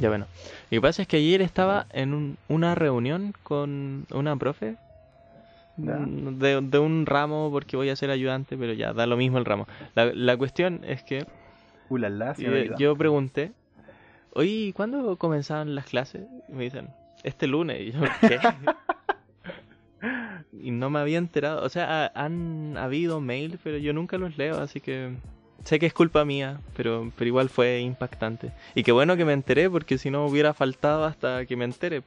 Ya bueno. Lo que pasa es que ayer estaba en un- una reunión con una profe de, de un ramo porque voy a ser ayudante, pero ya da lo mismo el ramo. La, la cuestión es que Ulala, yo, señorita. yo pregunté, oye, ¿cuándo comenzaban las clases? Y me dicen, este lunes. Y yo, ¿qué? y no me había enterado. O sea, ha- han habido mails, pero yo nunca los leo, así que sé que es culpa mía, pero, pero igual fue impactante. Y qué bueno que me enteré, porque si no hubiera faltado hasta que me entere.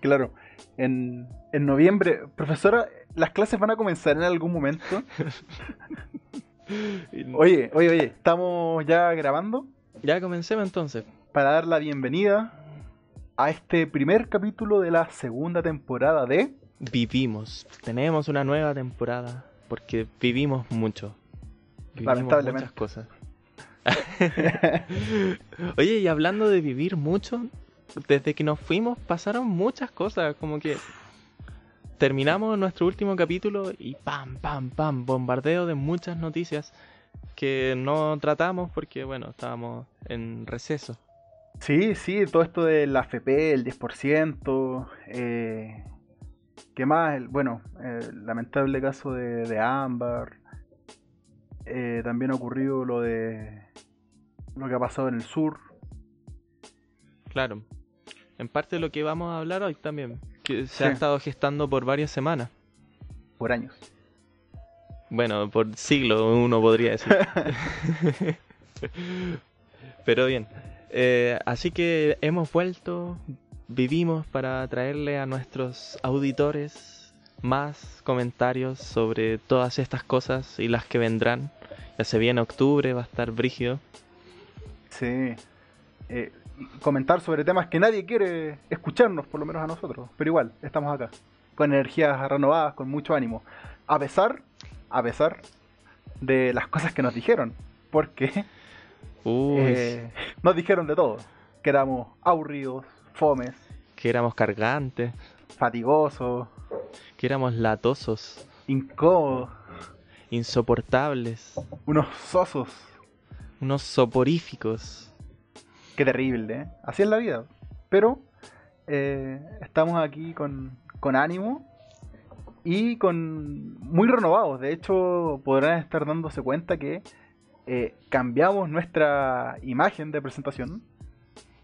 Claro, en, en noviembre, profesora, las clases van a comenzar en algún momento. Oye, oye, oye, estamos ya grabando Ya comencemos entonces. para dar la bienvenida a este primer capítulo de la segunda temporada de... Vivimos. Tenemos una nueva temporada, porque vivimos mucho. Lamentablemente. muchas cosas. Oye, y hablando de vivir mucho, desde que nos fuimos pasaron muchas cosas, como que terminamos nuestro último capítulo y pam, pam, pam, bombardeo de muchas noticias que no tratamos porque, bueno, estábamos en receso. Sí, sí, todo esto de la FP, el 10%, eh, ¿qué más? El, bueno, el lamentable caso de, de Ámbar. Eh, también ha ocurrido lo de lo que ha pasado en el sur. Claro. En parte de lo que vamos a hablar hoy también, que se ha estado gestando por varias semanas. por años. Bueno, por siglo uno podría decir. Pero bien, eh, así que hemos vuelto, vivimos para traerle a nuestros auditores más comentarios sobre todas estas cosas y las que vendrán. Ya se viene octubre, va a estar brígido. Sí. Eh, comentar sobre temas que nadie quiere escucharnos, por lo menos a nosotros. Pero igual, estamos acá. Con energías renovadas, con mucho ánimo. A pesar, a pesar de las cosas que nos dijeron. Porque eh, nos dijeron de todo. Que éramos aburridos, fomes, que éramos cargantes, fatigosos, que éramos latosos, incómodos, insoportables, unos sosos. unos soporíficos. Qué terrible, ¿eh? Así es la vida. Pero eh, estamos aquí con, con ánimo y con muy renovados. De hecho, podrán estar dándose cuenta que eh, cambiamos nuestra imagen de presentación.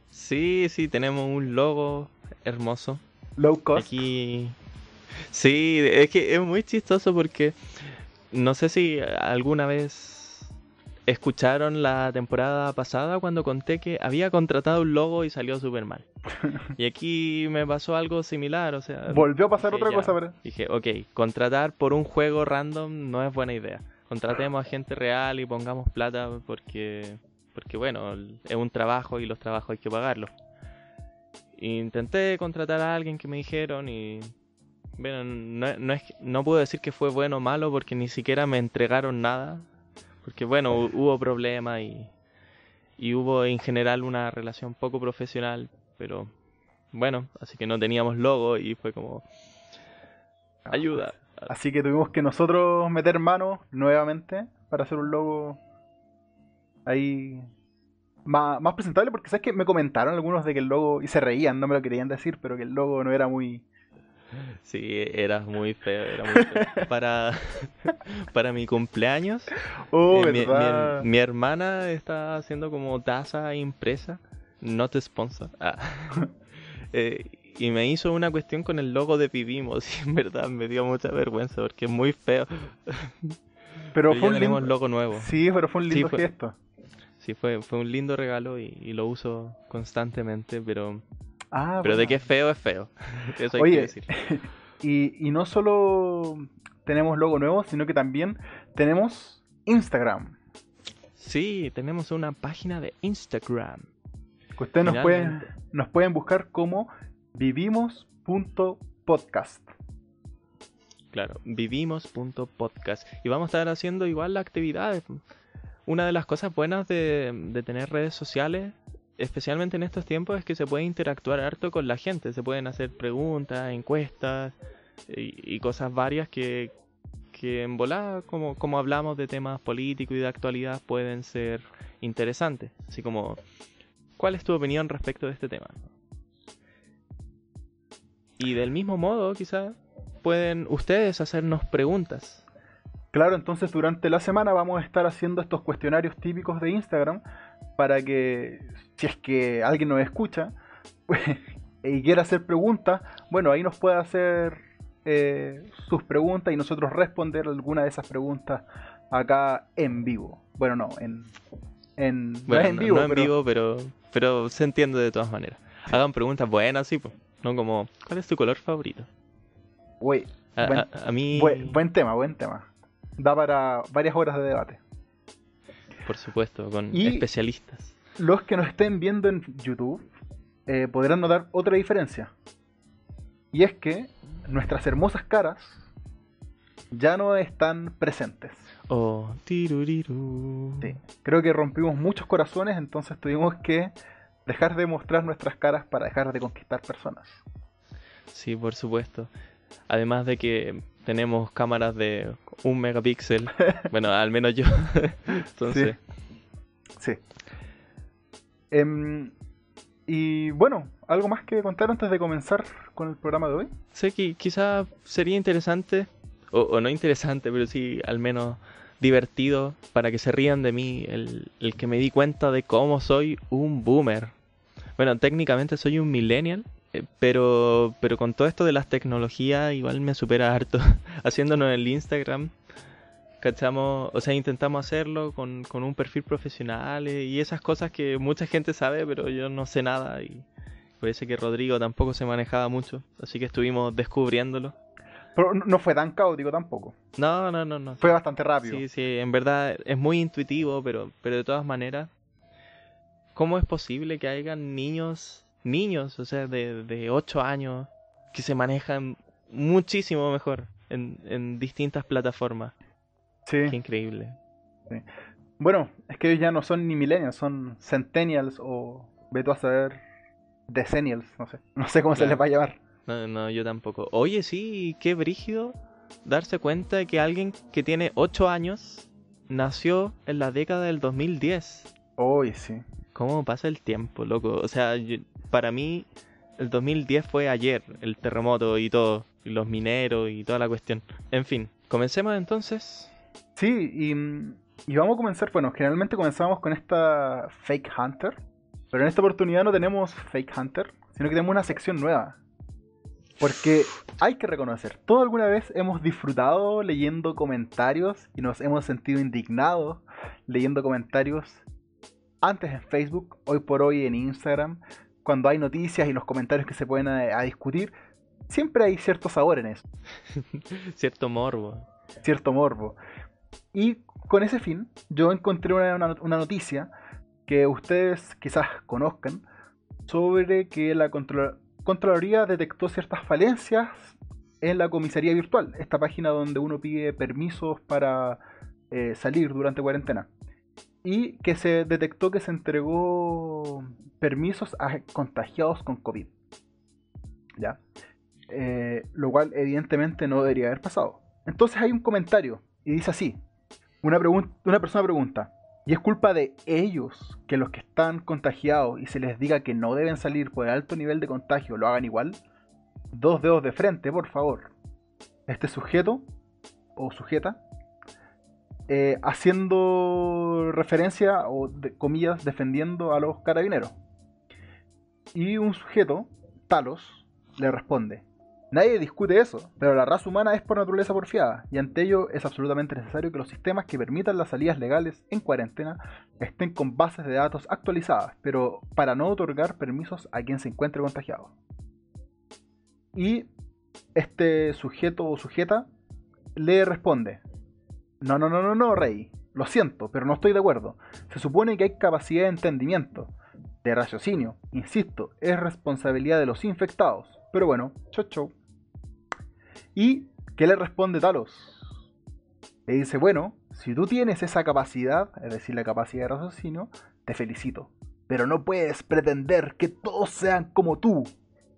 Sí, sí, tenemos un logo hermoso. Low cost. Aquí. Sí, es que es muy chistoso porque no sé si alguna vez escucharon la temporada pasada cuando conté que había contratado un logo y salió súper mal. Y aquí me pasó algo similar, o sea, Volvió a pasar otra ya. cosa, pero... dije, ok, contratar por un juego random no es buena idea. Contratemos a gente real y pongamos plata porque, porque bueno, es un trabajo y los trabajos hay que pagarlos. Intenté contratar a alguien que me dijeron y bueno, no, no es no puedo decir que fue bueno o malo porque ni siquiera me entregaron nada. Porque bueno, hu- hubo problemas y, y hubo en general una relación poco profesional, pero bueno, así que no teníamos logo y fue como ayuda. Así que tuvimos que nosotros meter mano nuevamente para hacer un logo ahí más, más presentable. Porque sabes que me comentaron algunos de que el logo, y se reían, no me lo querían decir, pero que el logo no era muy... Sí, era muy feo, era muy feo. Para, para mi cumpleaños, Oh, eh, mi, verdad. mi- mi hermana está haciendo como taza impresa, not sponsor. Ah. Eh, y me hizo una cuestión con el logo de Vivimos y en verdad me dio mucha vergüenza porque es muy feo. Pero Pero fue ya un tenemos lindo... logo nuevo. Sí, pero fue un Sí, lindo fue- gesto. Sí, fue, fue un lindo regalo y, y lo uso constantemente, pero, Ah, pero de que es feo es feo. Eso hay Oye, que decir. Y, y no solo tenemos logo nuevo, sino que también tenemos Instagram. Sí, tenemos una página de Instagram. Que ustedes nos pueden, nos pueden buscar como vivimos.podcast. Claro, vivimos.podcast. Y vamos a estar haciendo igual las actividades. Una de las cosas buenas de, de tener redes sociales, especialmente en estos tiempos, es que se puede interactuar harto con la gente. Se pueden hacer preguntas, encuestas y, y cosas varias que, que en volada, como, como hablamos de temas políticos y de actualidad, pueden ser interesantes. Así como ¿cuál es tu opinión respecto de este tema? Y del mismo modo, quizá pueden ustedes hacernos preguntas. Claro, entonces durante la semana vamos a estar haciendo estos cuestionarios típicos de Instagram para que si es que alguien nos escucha pues, y quiere hacer preguntas, bueno, ahí nos puede hacer eh, sus preguntas y nosotros responder alguna de esas preguntas acá en vivo. Bueno, no, en, en, en vivo, en pero... vivo, pero, pero se entiende de todas maneras. Hagan preguntas buenas, sí, pues. No como, ¿cuál es tu color favorito? Güey, a, mí... Buen, tema, buen tema. Da para varias horas de debate. Por supuesto, con especialistas. Los que nos estén viendo en YouTube eh, podrán notar otra diferencia. Y es que nuestras hermosas caras ya no están presentes. Oh, tiruriru. Sí, creo que rompimos muchos corazones, entonces tuvimos que dejar de mostrar nuestras caras para dejar de conquistar personas. Sí, por supuesto. Además de que tenemos cámaras de un megapíxel. bueno, al menos yo. Entonces. Sí. Em, y bueno, ¿algo más que contar antes de comenzar con el programa de hoy? Sé que quizá sería interesante, o, no interesante, pero sí al menos divertido para que se rían de mí el, el que me di cuenta de cómo soy un boomer. Bueno, técnicamente soy un millennial, pero, pero con todo esto de las tecnologías igual me supera harto. Haciéndonos el Instagram, ¿cachamos? O sea, intentamos hacerlo con, con un perfil profesional eh, y esas cosas que mucha gente sabe, pero yo no sé nada y parece que Rodrigo tampoco se manejaba mucho, así que estuvimos descubriéndolo. Pero no fue tan caótico tampoco. No, no, no, no. Fue bastante rápido. Sí, sí, en verdad es muy intuitivo, pero, pero de todas maneras ¿Cómo es posible que hayan niños, niños, o sea, de, de 8 años, que se manejan muchísimo mejor en, distintas plataformas? Sí. Qué increíble. Bueno, es que ellos ya no son ni millennials, son centennials o, veto a saber, decennials, no sé. No sé cómo se les va a llamar. No, no, yo tampoco. Oye, sí, qué brígido darse cuenta de que alguien que tiene 8 años nació en la década del 2010. Hoy sí. ¿Cómo pasa el tiempo, loco? O sea, para mí el 2010 fue ayer, el terremoto y todo, y los mineros y toda la cuestión. En fin, comencemos entonces. Sí, y, vamos a comenzar, bueno, generalmente comenzamos con esta Fake Hunter, pero en esta oportunidad no tenemos Fake Hunter, sino que tenemos una sección nueva. Porque hay que reconocer, todos alguna vez hemos disfrutado leyendo comentarios y nos hemos sentido indignados leyendo comentarios antes en Facebook, hoy por hoy en Instagram, cuando hay noticias y los comentarios que se pueden a, discutir, siempre hay cierto sabor en eso. Cierto morbo. Cierto morbo. Y con ese fin, yo encontré una, noticia que ustedes quizás conozcan sobre que la Contraloría detectó ciertas falencias en la comisaría virtual, esta página donde uno pide permisos para eh, salir durante cuarentena y que se detectó que se entregó permisos a contagiados con COVID. ¿Ya? Eh, lo cual evidentemente no debería haber pasado. Entonces hay un comentario y dice así, una, una persona pregunta, ¿y es culpa de ellos que los que están contagiados y se les diga que no deben salir por el alto nivel de contagio lo hagan igual? Dos dedos de frente, por favor. Este sujeto o sujeta eh, haciendo referencia o comillas defendiendo a los carabineros. Y un sujeto, Talos, le responde, nadie discute eso, pero la raza humana es por naturaleza porfiada, y ante ello es absolutamente necesario que los sistemas que permitan las salidas legales en cuarentena estén con bases de datos actualizadas, pero para no otorgar permisos a quien se encuentre contagiado. Y este sujeto o sujeta le responde, no, no, no, no, no, Rey. Lo siento, pero no estoy de acuerdo. Se supone que hay capacidad de entendimiento, de raciocinio. Insisto, es responsabilidad de los infectados. Pero bueno, chau chau. ¿Y qué le responde Talos? Le dice, bueno, si tú tienes esa capacidad, es decir, la capacidad de raciocinio, te felicito. Pero no puedes pretender que todos sean como tú.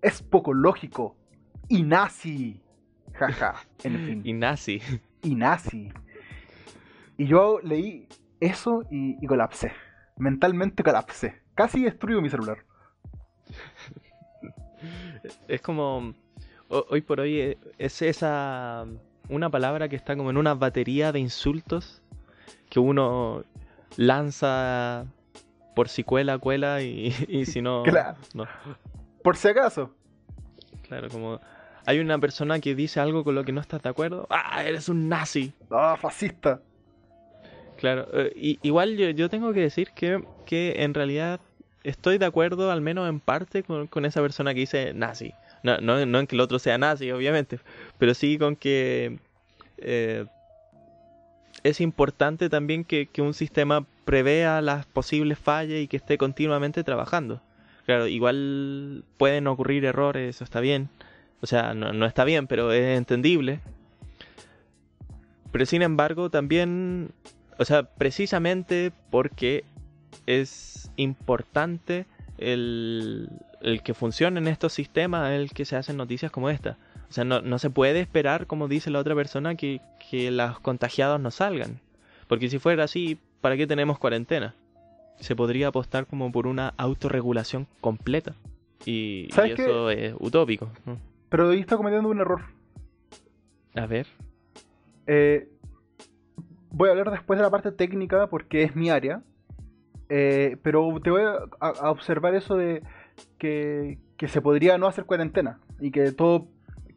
Es poco lógico. Y nazi. Jaja. En fin. Y nazi. Y nazi. Y yo leí eso y, colapsé. Mentalmente colapsé. casi destruyo mi celular. Es como. ho- Hoy por hoy eh, es esa. Una palabra que está como en una batería de insultos que uno lanza por si cuela, cuela y, y si no. Claro. no. Por si acaso. Claro, como. Hay una persona que dice algo con lo que no estás de acuerdo. ¡Ah, eres un nazi! Ah, fascista. Claro, eh, y, igual yo, yo tengo que decir que, que en realidad estoy de acuerdo, al menos en parte, con, con esa persona que dice nazi. No, no, no en que el otro sea nazi, obviamente, pero sí con que eh, es importante también que, que un sistema prevea las posibles fallas y que esté continuamente trabajando. Claro, igual pueden ocurrir errores, eso está bien. O sea, no, no está bien, pero es entendible. Pero sin embargo, también o sea, precisamente porque es importante el, el que funcionen estos sistemas, el que se hacen noticias como esta. O sea, no, no se puede esperar, como dice la otra persona, que, que los contagiados no salgan. Porque si fuera así, ¿para qué tenemos cuarentena? Se podría apostar como por una autorregulación completa. Y, y ¿Sabes qué? eso es utópico. ¿no? Pero ahí está cometiendo un error. A ver. Eh, voy a hablar después de la parte técnica porque es mi área. Eh, pero te voy a, observar eso de que, que se podría no hacer cuarentena y que todo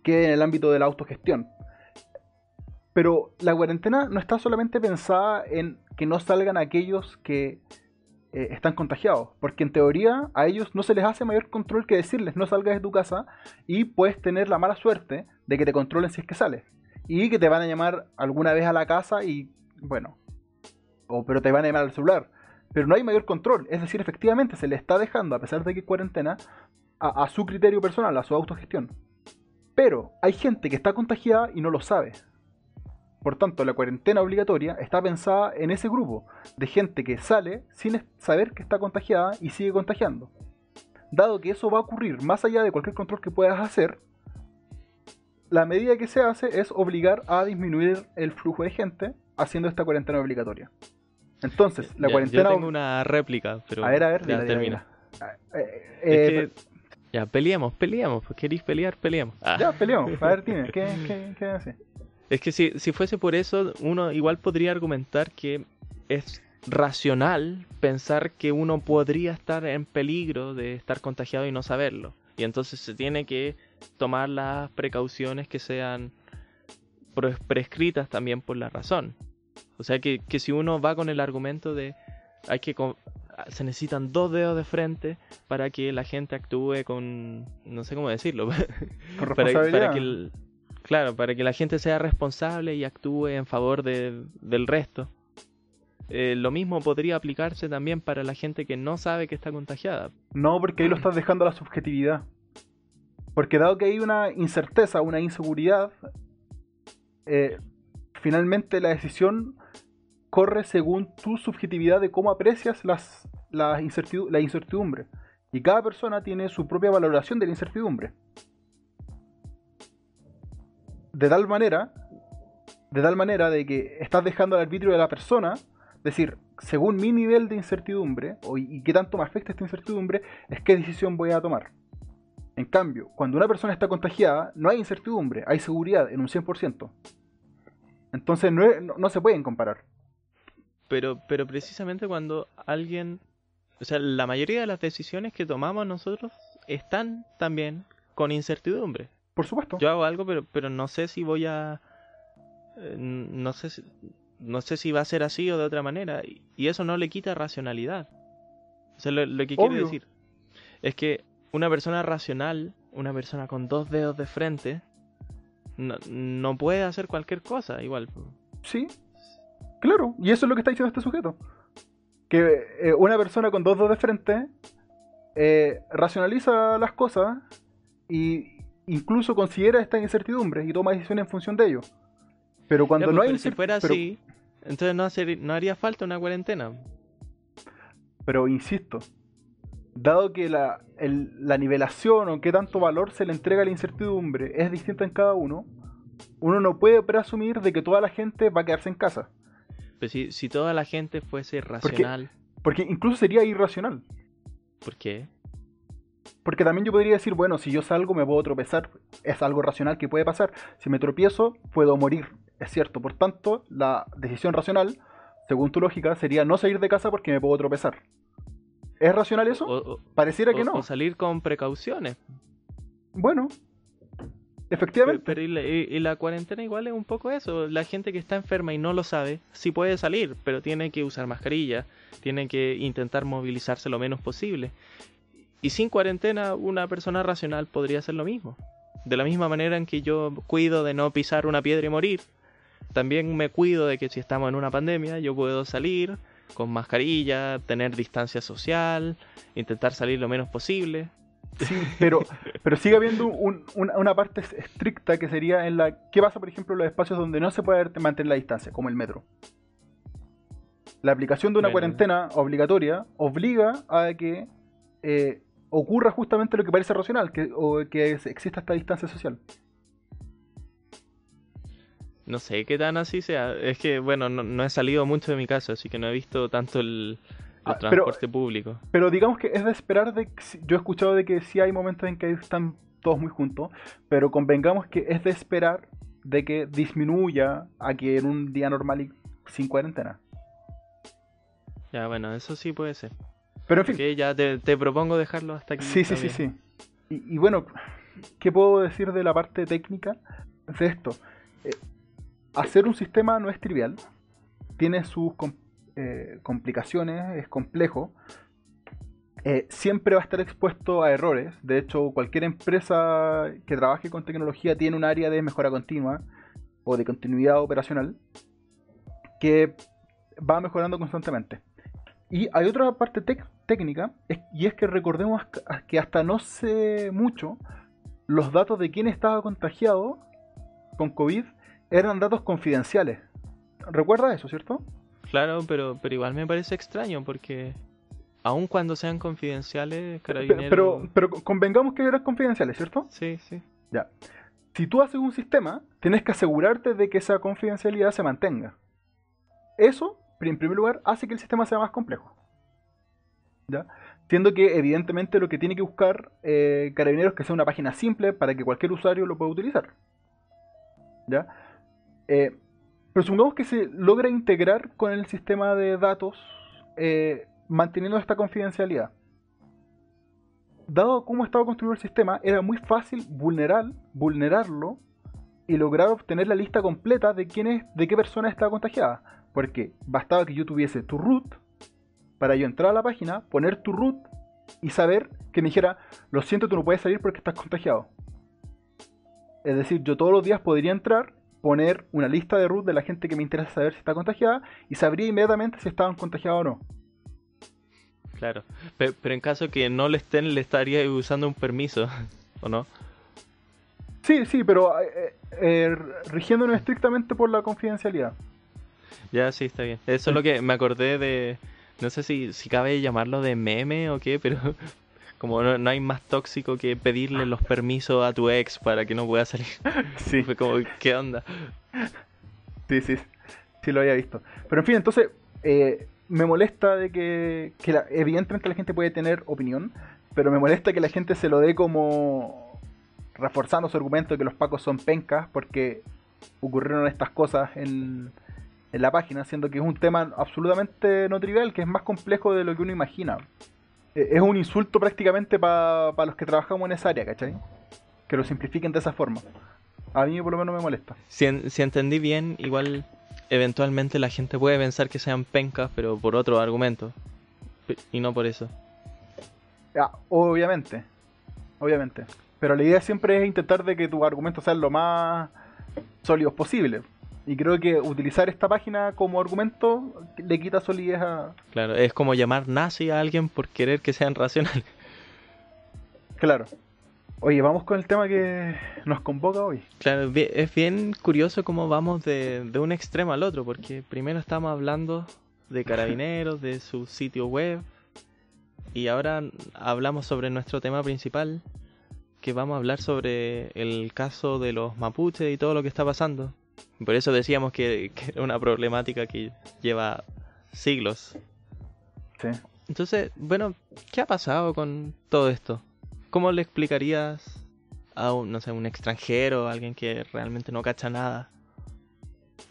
quede en el ámbito de la autogestión. Pero la cuarentena no está solamente pensada en que no salgan aquellos que eh, están contagiados, porque en teoría a ellos no se les hace mayor control que decirles no salgas de tu casa y puedes tener la mala suerte de que te controlen si es que sales y que te van a llamar alguna vez a la casa y bueno, o pero te van a llamar al celular. Pero no hay mayor control, es decir, efectivamente se le está dejando, a pesar de que cuarentena, a, a su criterio personal, a su autogestión. Pero hay gente que está contagiada y no lo sabe. Por tanto, la cuarentena obligatoria está pensada en ese grupo de gente que sale sin saber que está contagiada y sigue contagiando. Dado que eso va a ocurrir más allá de cualquier control que puedas hacer, la medida que se hace es obligar a disminuir el flujo de gente haciendo esta cuarentena obligatoria. Entonces, la Ya, cuarentena... Yo tengo una réplica, pero A ver, a ver, ya termina. dila. Eh, Es eh, que- Ya, peleemos, peleemos. Pues queréis pelear, peleemos. Ah. Ya, peleamos. A ver, dime, ¿qué, qué, qué hace? Es que si, si fuese por eso, uno igual podría argumentar que es racional pensar que uno podría estar en peligro de estar contagiado y no saberlo. Y entonces se tiene que tomar las precauciones que sean prescritas también por la razón. O sea que, que si uno va con el argumento de hay que se necesitan dos dedos de frente para que la gente actúe con no sé cómo decirlo Con para que el- claro para que la gente sea responsable y actúe en favor de- del resto Eh, lo mismo podría aplicarse también para la gente que no sabe que está contagiada No, porque ahí lo estás dejando a la subjetividad. Porque dado que hay una incerteza, una inseguridad, eh, finalmente la decisión corre según tu subjetividad de cómo aprecias las, la incertidumbre. Y cada persona tiene su propia valoración de la incertidumbre. De tal manera, de tal manera de que estás dejando al arbitrio de la persona decir, según mi nivel de incertidumbre, o y, y qué tanto me afecta esta incertidumbre, es qué decisión voy a tomar. En cambio, cuando una persona está contagiada, no hay incertidumbre, hay seguridad en un 100%. Entonces no, es- no- no se pueden comparar. pero pero precisamente cuando alguien o sea la mayoría de las decisiones que tomamos nosotros están también con incertidumbre Por supuesto. yo hago algo pero pero no sé si voy a eh, no sé si, no sé si va a ser así o de otra manera y, eso no le quita racionalidad o sea lo, lo que quiero Obvio. decir es que una persona racional una persona con dos dedos de frente no, no puede hacer cualquier cosa igual Sí, claro. Y eso es lo que está diciendo este sujeto. Que eh, una persona con dos dedos de frente eh, racionaliza las cosas y incluso considera esta incertidumbre y toma decisiones en función de ello. Pero cuando Ya, pues, no hay pero si fuera pero- así entonces no, hacer- no haría falta una cuarentena Pero insisto, dado que la, el- la nivelación o qué tanto valor se le entrega a la incertidumbre es distinta en cada uno, uno no puede presumir de que toda la gente va a quedarse en casa. Pero si, si toda la gente fuese racional, Porque incluso sería irracional. ¿Por qué? Porque también yo podría decir, bueno, si yo salgo me puedo tropezar, es algo racional que puede pasar. Si me tropiezo, puedo morir, es cierto. Por tanto, la decisión racional, según tu lógica, sería no salir de casa porque me puedo tropezar. ¿Es racional eso? O, o- Pareciera que no. o salir con precauciones. Bueno, Pero, efectivamente. pero y, la, y- y la cuarentena igual es un poco eso. La gente que está enferma y no lo sabe, sí puede salir, pero tiene que usar mascarilla, tiene que intentar movilizarse lo menos posible. Y sin cuarentena, una persona racional podría hacer lo mismo. De la misma manera en que yo cuido de no pisar una piedra y morir, también me cuido de que si estamos en una pandemia, yo puedo salir con mascarilla, tener distancia social, intentar salir lo menos posible. Sí, pero, pero sigue habiendo un- una, una parte estricta que sería en la... ¿Qué pasa, por ejemplo, en los espacios donde no se puede mantener la distancia, como el metro? La aplicación de una Bueno. cuarentena obligatoria obliga a que eh, ocurra justamente lo que parece racional, que, o que es- exista esta distancia social. No sé qué tan así sea. Es que, bueno, no, no he salido mucho de mi casa, así que no he visto tanto el, el Ah, pero- transporte público. Pero digamos que es de esperar de... Yo he escuchado de que sí hay momentos en que están todos muy juntos, pero convengamos que es de esperar de que disminuya a que en un día normal y sin cuarentena. Ya, bueno, eso sí puede ser. Pero en fin, Que ya te, te propongo dejarlo hasta aquí. sí, sí, sí, sí. Y, y bueno, ¿qué puedo decir de la parte técnica de esto? Hacer un sistema no es trivial, tiene sus eh, complicaciones, es complejo. Eh, siempre va a estar expuesto a errores. De hecho, cualquier empresa que trabaje con tecnología tiene un área de mejora continua o de continuidad operacional que va mejorando constantemente. Y hay otra parte técnica, es- y es que recordemos que hasta no sé mucho, los datos de quién estaba contagiado con COVID eran datos confidenciales. ¿Recuerda eso, cierto? Claro, pero, pero igual me parece extraño porque aun cuando sean confidenciales, Pero, carabineros... pero, pero convengamos que eran confidenciales, ¿cierto? Sí, sí. Ya. Si tú haces un sistema, tienes que asegurarte de que esa confidencialidad se mantenga. Eso, en primer lugar, hace que el sistema sea más complejo. ¿Ya? Siendo que, evidentemente, lo que tiene que buscar eh, Carabineros es que sea una página simple para que cualquier usuario lo pueda utilizar. ¿Ya? Eh, pero supongamos que se logra integrar con el sistema de datos eh, manteniendo esta confidencialidad dado cómo estaba construido el sistema, era muy fácil vulnerar, vulnerarlo y lograr obtener la lista completa de quiénes, de qué persona estaba contagiada. Porque bastaba que yo tuviese tu root para yo entrar a la página, poner tu root y saber que me dijera, lo siento, tú no puedes salir porque estás contagiado. Es decir, yo todos los días podría entrar, poner una lista de root de la gente que me interesa saber si está contagiada y sabría inmediatamente si estaban contagiados o no. Claro. Pe- Pero, en caso que no le estén, le estaría usando un permiso, ¿o no? Sí, sí, pero eh, eh, rigiéndonos estrictamente por la confidencialidad. Ya, sí, está bien. Eso es lo que me acordé de... No sé si, si cabe llamarlo de meme o qué, pero como no, no hay más tóxico que pedirle los permisos a tu ex para que no pueda salir. Sí, Fue como, ¿qué onda? sí, sí, sí lo había visto. Pero en fin, entonces eh, me molesta de que, que la- evidentemente la gente puede tener opinión, pero me molesta que la gente se lo dé como reforzando su argumento de que los pacos son pencas porque ocurrieron estas cosas en, en la página, siendo que es un tema absolutamente no trivial, que es más complejo de lo que uno imagina. Eh, Es un insulto prácticamente para los que trabajamos en esa área, ¿cachai? Que lo simplifiquen de esa forma. A mí por lo menos me molesta. Si, en- si entendí bien, igual eventualmente la gente puede pensar que sean pencas, pero por otro argumento. Y no por eso. Ya, obviamente. Obviamente. Pero la idea siempre es intentar de que tus argumentos sean lo más sólidos posible. Y creo que utilizar esta página como argumento le quita solidez a... Claro, es como llamar nazi a alguien por querer que sean racionales. Claro. Oye, vamos con el tema que nos convoca hoy. Claro, es bien curioso cómo vamos de, de un extremo al otro, porque primero estamos hablando de carabineros, de su sitio web, y ahora hablamos sobre nuestro tema principal, que vamos a hablar sobre el caso de los mapuches y todo lo que está pasando. Por eso decíamos que, que era una problemática que lleva siglos. Sí. Entonces, bueno, ¿qué ha pasado con todo esto? ¿Cómo le explicarías a un, no sé, un extranjero, a alguien que realmente no cacha nada?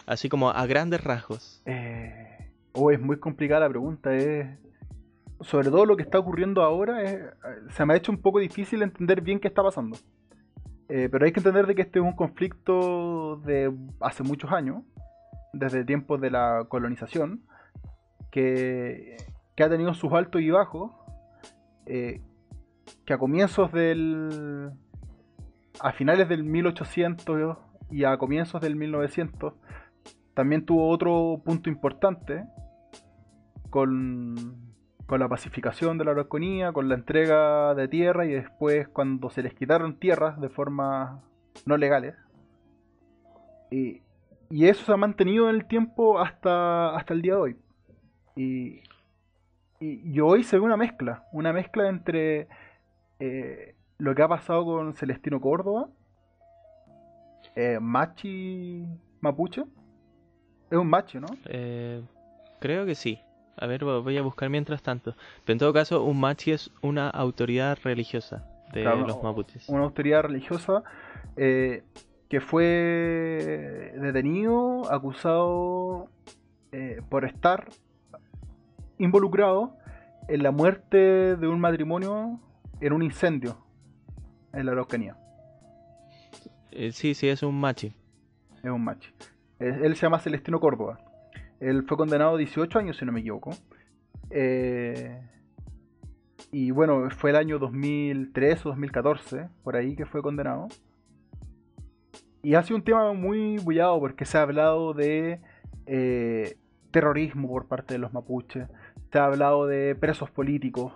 Así como a grandes rasgos. Eh, oh, es muy complicada la pregunta. Es... Sobre todo lo que está ocurriendo ahora, es... se me ha hecho un poco difícil entender bien qué está pasando. Eh, pero hay que entender de que este es un conflicto de hace muchos años, desde tiempos de la colonización, que, que ha tenido sus altos y bajos, eh, que a comienzos del... a finales del 1800 y a comienzos del 1900 también tuvo otro punto importante con, con la pacificación de la Araucanía, con la entrega de tierra y después cuando se les quitaron tierras de forma no legales. Y, y eso se ha mantenido en el tiempo hasta, hasta el día de hoy. Y, y, hoy se ve una mezcla, una mezcla entre eh, lo que ha pasado con Celestino Córdoba, eh, Machi Mapuche. Es un macho, ¿no? Eh, creo que sí. A ver, voy a buscar mientras tanto. Pero en todo caso, un machi es una autoridad religiosa de los mapuches. Una autoridad religiosa eh, que fue detenido, acusado eh, por estar involucrado en la muerte de un matrimonio en un incendio en la Araucanía. Eh, sí, sí, es un machi. Es un machi. Él se llama Celestino Córdoba. Él fue condenado a 18 años, si no me equivoco. Eh, y bueno, fue el año 2003 o 2014, por ahí que fue condenado. Y ha sido un tema muy bullado porque se ha hablado de eh, terrorismo por parte de los mapuches, se ha hablado de presos políticos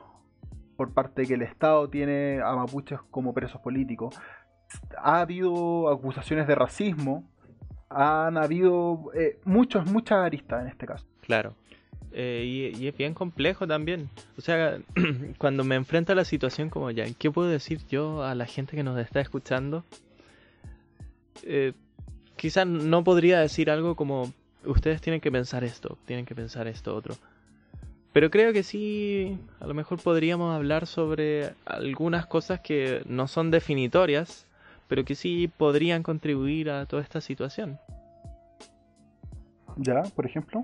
por parte de que el Estado tiene a mapuches como presos políticos. Ha habido acusaciones de racismo han habido eh, muchos, muchas aristas en este caso. Claro. Eh, y, es bien complejo también. O sea, cuando me enfrento a la situación como ya, ¿qué puedo decir yo a la gente que nos está escuchando? Eh, quizás no podría decir algo como, ustedes tienen que pensar esto, tienen que pensar esto otro. Pero creo que sí, a lo mejor podríamos hablar sobre algunas cosas que no son definitorias, pero que sí podrían contribuir a toda esta situación. ¿Ya? Por ejemplo.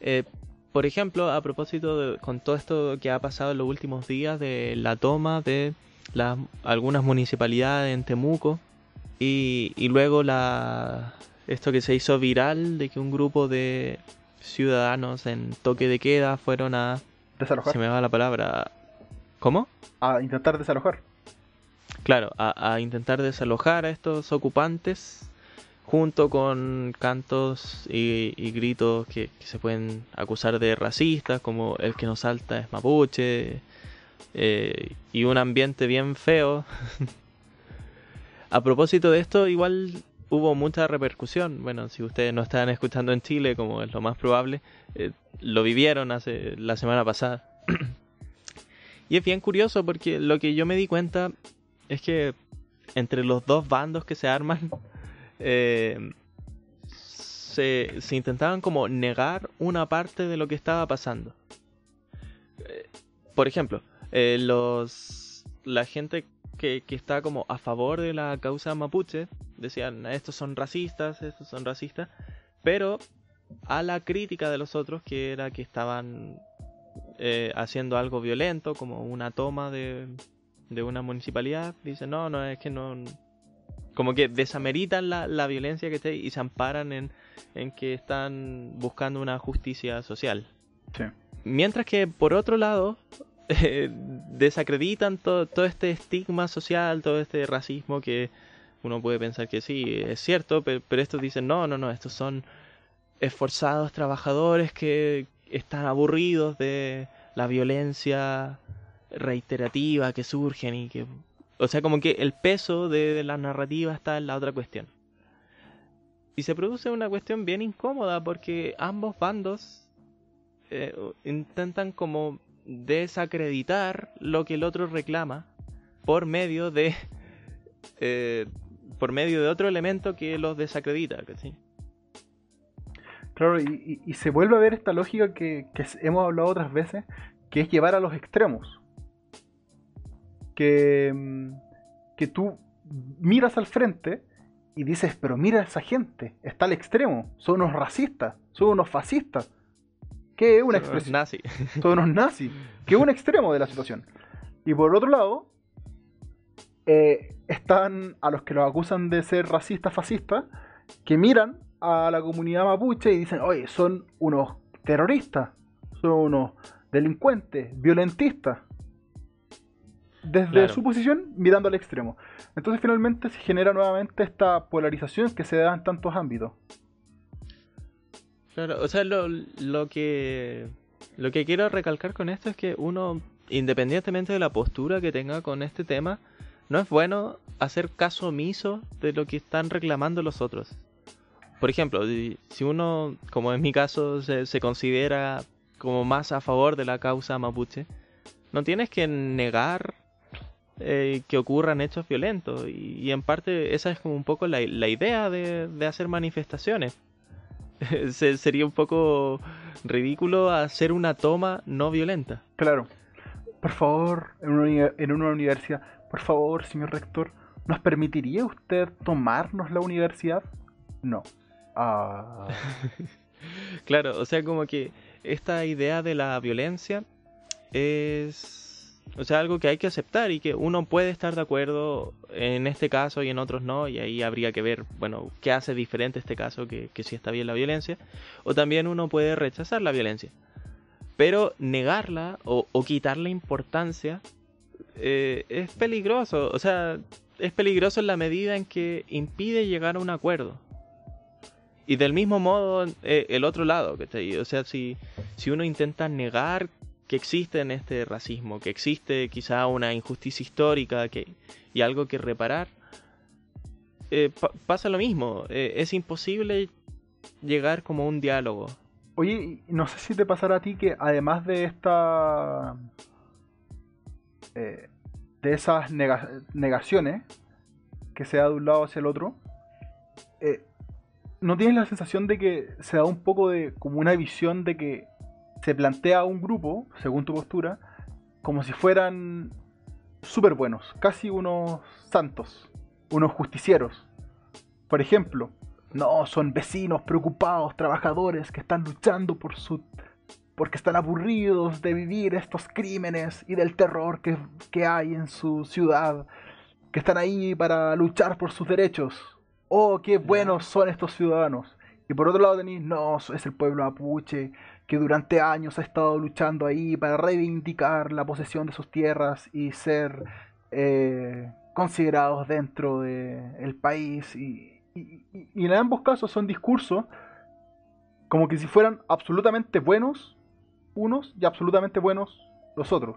Eh, por ejemplo, a propósito de, con todo esto que ha pasado en los últimos días de la toma de las, algunas municipalidades en Temuco y, y luego la esto que se hizo viral de que un grupo de ciudadanos en toque de queda fueron a desalojar. Se me va la palabra. ¿Cómo? A intentar desalojar. Claro, a, intentar desalojar a estos ocupantes junto con cantos y, gritos que, se pueden acusar de racistas, como el que nos salta es mapuche, eh, y un ambiente bien feo. a propósito de esto, igual hubo mucha repercusión. Bueno, si ustedes no están escuchando en Chile, como es lo más probable, eh, lo vivieron hace la semana pasada. y es bien curioso porque lo que yo me di cuenta es que entre los dos bandos que se arman, eh, se, intentaban como negar una parte de lo que estaba pasando. Eh, por ejemplo, eh, los la gente que, que, está como a favor de la causa mapuche decían estos son racistas, estos son racistas, pero a la crítica de los otros que era que estaban haciendo algo violento como una toma de, de una municipalidad dicen, no, no, es que no... Como que desameritan la, la violencia que está y se amparan en, en que están buscando una justicia social. Mientras que por otro lado, eh, desacreditan todo, todo este estigma social, todo este racismo que uno puede pensar que sí, es cierto, pero, pero estos dicen, no, no, no, estos son esforzados trabajadores que están aburridos de la violencia reiterativa que surgen y que... O sea, como que el peso de, la narrativa está en la otra cuestión. Y se produce una cuestión bien incómoda porque ambos bandos eh, intentan como desacreditar lo que el otro reclama por medio de... Eh, por medio de otro elemento que los desacredita, Claro, y, se vuelve a ver esta lógica que, hemos hablado otras veces, que es llevar a los extremos. Que, mm, que tú miras al frente y dices, pero mira a esa gente, está al extremo, son unos racistas, son unos fascistas. ¿Qué es una Son expresión? nazi. son unos nazis, que es un extremo de la situación. Y por otro lado, eh, están a los que los acusan de ser racistas, fascistas, que miran a la comunidad mapuche y dicen, oye, son unos terroristas, son unos delincuentes, violentistas. Desde Claro. su posición, mirando al extremo. Entonces finalmente se genera nuevamente esta polarización que se da en tantos ámbitos. Claro, o sea, lo, lo que lo que quiero recalcar con esto es que uno, independientemente de la postura que tenga con este tema, no es bueno hacer caso omiso de lo que están reclamando los otros. Por ejemplo, si si uno, como en mi caso, se, se considera como más a favor de la causa mapuche, no tienes que negar eh, que ocurran hechos violentos. Y, y en parte esa es como un poco la, la idea de, de hacer manifestaciones. Se- sería un poco ridículo hacer una toma no violenta. Claro. Por favor, en una, en una universidad, por favor, señor rector, ¿nos permitiría usted tomarnos la universidad? No. Ah, Claro, o sea, como que esta idea de la violencia es, o sea, algo que hay que aceptar y que uno puede estar de acuerdo en este caso y en otros no, y ahí habría que ver, bueno, qué hace diferente este caso, que, que si está bien la violencia, o también uno puede rechazar la violencia. Pero negarla o, o quitarle importancia eh, es peligroso, o sea, es peligroso en la medida en que impide llegar a un acuerdo. Y del mismo modo, eh, el otro lado, ¿cachai? O sea, si, si uno intenta negar que existe en este racismo, que existe quizá una injusticia histórica que, y algo que reparar, eh, pa- pasa lo mismo. Eh, es imposible llegar como a un diálogo. Oye, no sé si te pasará a ti que además de esta... eh, de esas nega- negaciones que se da de un lado hacia el otro, eh, ¿no tienes la sensación de que se da un poco de como una visión de que se plantea un grupo, según tu postura, como si fueran súper buenos, casi unos santos, unos justicieros? Por ejemplo, no, son vecinos preocupados, trabajadores que están luchando por su porque están aburridos de vivir estos crímenes y del terror que, que hay en su ciudad, que están ahí para luchar por sus derechos. Oh, qué buenos son estos ciudadanos. Y por otro lado tenéis, no, es el pueblo mapuche, que durante años ha estado luchando ahí para reivindicar la posesión de sus tierras y ser eh, considerados dentro del país. Y, en ambos casos son discursos como que si fueran absolutamente buenos unos y absolutamente buenos los otros.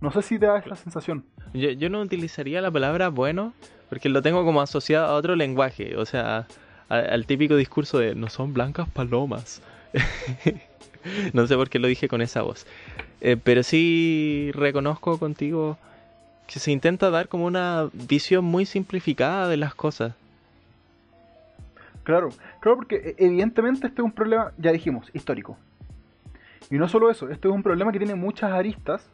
No sé si te da esa sensación. Yo, no utilizaría la palabra bueno porque lo tengo como asociado a otro lenguaje, o sea, al típico discurso de no son blancas palomas. no sé por qué lo dije con esa voz. Eh, pero sí reconozco contigo que se intenta dar como una visión muy simplificada de las cosas. Claro, claro, porque eh, evidentemente este es un problema, ya dijimos, histórico. Y no solo eso, este es un problema que tiene muchas aristas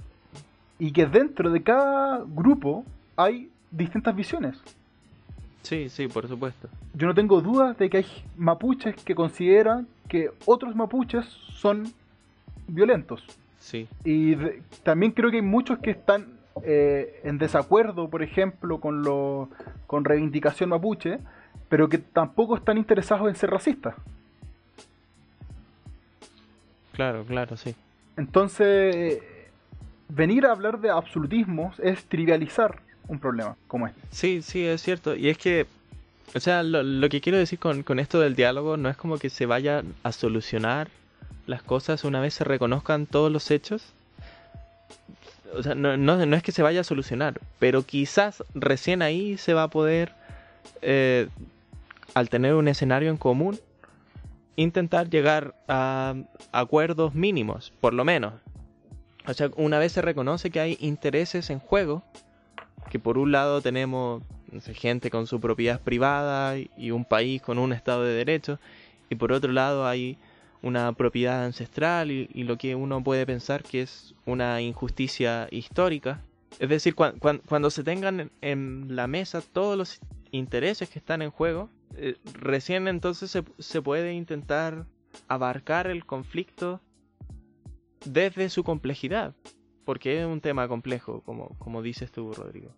y que dentro de cada grupo hay distintas visiones. Sí, sí, por supuesto. Yo no tengo dudas de que hay mapuches que consideran que otros mapuches son violentos. Sí, Y de- también creo que hay muchos que están eh, en desacuerdo, por ejemplo, con lo con reivindicación mapuche, pero que tampoco están interesados en ser racistas. claro, claro, sí. Entonces, venir a hablar de absolutismos es trivializar un problema como este. Sí, sí, es cierto. Y es que, o sea, lo, que quiero decir con, esto del diálogo no es como que se vaya a solucionar las cosas una vez se reconozcan todos los hechos. O sea, no es que se vaya a solucionar, pero quizás recién ahí se va a poder, eh, al tener un escenario en común, intentar llegar a acuerdos mínimos, por lo menos. O sea, una vez se reconoce que hay intereses en juego, que por un lado tenemos gente con su propiedad privada y- y un país con un estado de derecho y por otro lado hay una propiedad ancestral y, lo que uno puede pensar que es una injusticia histórica. Es decir, cuando se tengan en la mesa todos los intereses que están en juego, eh, recién entonces se, se puede intentar abarcar el conflicto desde su complejidad, porque es un tema complejo, como, como dices tú, Rodrigo.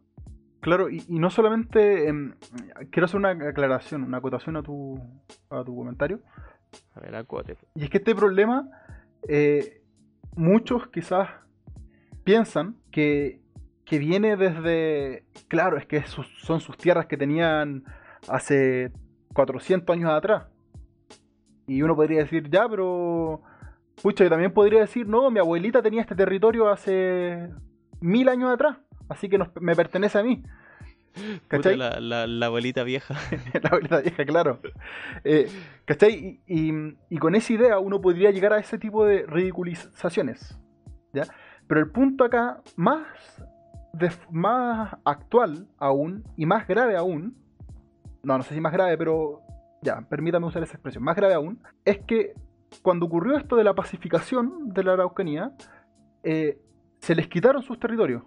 Claro, y, no solamente em, quiero hacer una aclaración, una acotación a tu, a tu comentario. A ver, acote. Y es que este problema, eh, muchos quizás piensan que, que, viene desde, claro, es que son sus tierras que tenían hace 400 años atrás. Y uno podría decir, ya, pero... Pucha, yo también podría decir, no, mi abuelita tenía este territorio hace mil años atrás así que me pertenece a mí. ¿Cachai? La, abuelita vieja. la abuelita vieja, claro. Eh, ¿Cachai? Y, con esa idea uno podría llegar a ese tipo de ridiculizaciones. ¿ya? Pero el punto acá, más, más actual aún, y más grave aún, no, no sé si más grave, pero ya, permítame usar esa expresión, más grave aún, es que cuando ocurrió esto de la pacificación de la Araucanía, eh, se les quitaron sus territorios.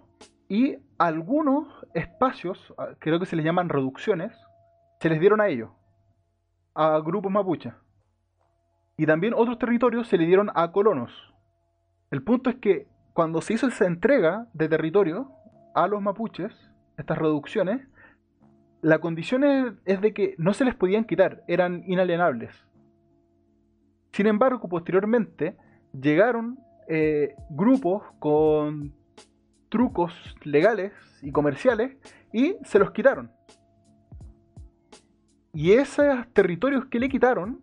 Y algunos espacios, ah, creo que se les llaman reducciones, se les dieron a ellos, a grupos mapuches. Y también otros territorios se le dieron a colonos. El punto es que cuando se hizo esa entrega de territorio a los mapuches, estas reducciones, la condición es, de que no se les podían quitar, eran inalienables. Sin embargo, posteriormente llegaron eh, grupos con trucos legales y comerciales y se los quitaron. Y esos territorios que le quitaron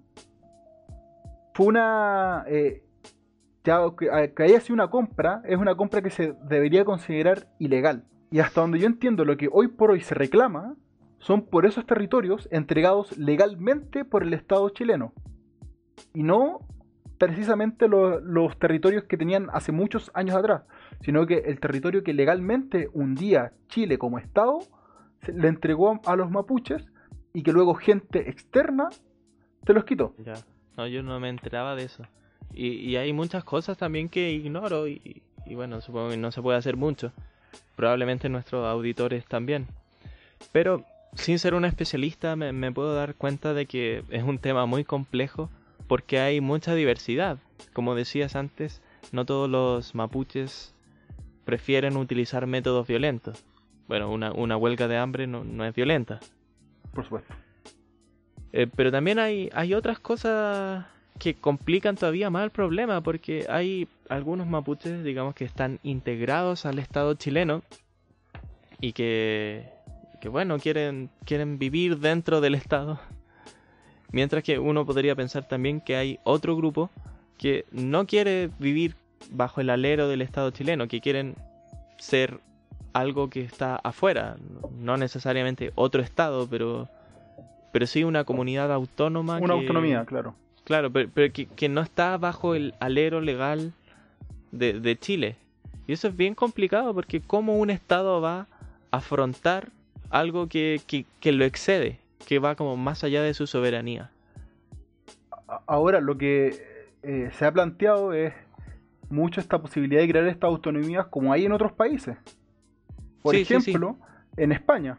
fue una... Eh, ya que, haya sido una compra, es una compra que se debería considerar ilegal. Y hasta donde yo entiendo lo que hoy por hoy se reclama son por esos territorios entregados legalmente por el Estado chileno. Y no precisamente los territorios que tenían hace muchos años atrás, sino que el territorio que legalmente un día Chile como Estado le entregó a los mapuches y que luego gente externa se los quitó. Ya, no, yo no me enteraba de eso. Y, hay muchas cosas también que ignoro y, bueno, supongo que no se puede hacer mucho. Probablemente nuestros auditores también. Pero sin ser un especialista me puedo dar cuenta de que es un tema muy complejo porque hay mucha diversidad. Como decías antes, no todos los mapuches prefieren utilizar métodos violentos. Bueno, una, huelga de hambre no, es violenta. Por supuesto. Eh, pero también hay, hay otras cosas que complican todavía más el problema, porque hay algunos mapuches, digamos, que están integrados al Estado chileno y que, que bueno, quieren, quieren vivir dentro del Estado Mientras que uno podría pensar también que hay otro grupo que no quiere vivir bajo el alero del Estado chileno, que quieren ser algo que está afuera, no necesariamente otro Estado, pero, pero sí una comunidad autónoma. Una autonomía, claro. Claro, pero, que, no está bajo el alero legal de, Chile. Y eso es bien complicado porque cómo un Estado va a afrontar algo que, que lo excede que va como más allá de su soberanía. Ahora, lo que eh, se ha planteado es mucho esta posibilidad de crear estas autonomías como hay en otros países. Por ejemplo, en España.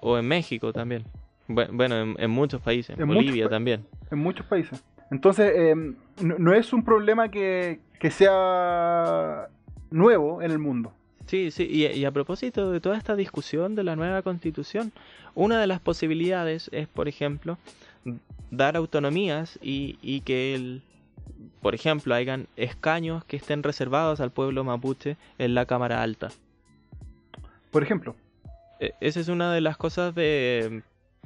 O, en México también. Bueno, en, muchos países. En, Bolivia también. En muchos países. Entonces, em, no, es un problema que, que sea nuevo en el mundo. Sí, sí, y, a propósito de toda esta discusión de la nueva constitución, una de las posibilidades es, por ejemplo, dar autonomías y, que, el, por ejemplo, hayan escaños que estén reservados al pueblo mapuche en la Cámara Alta. Por ejemplo. E, esa es una de las cosas de...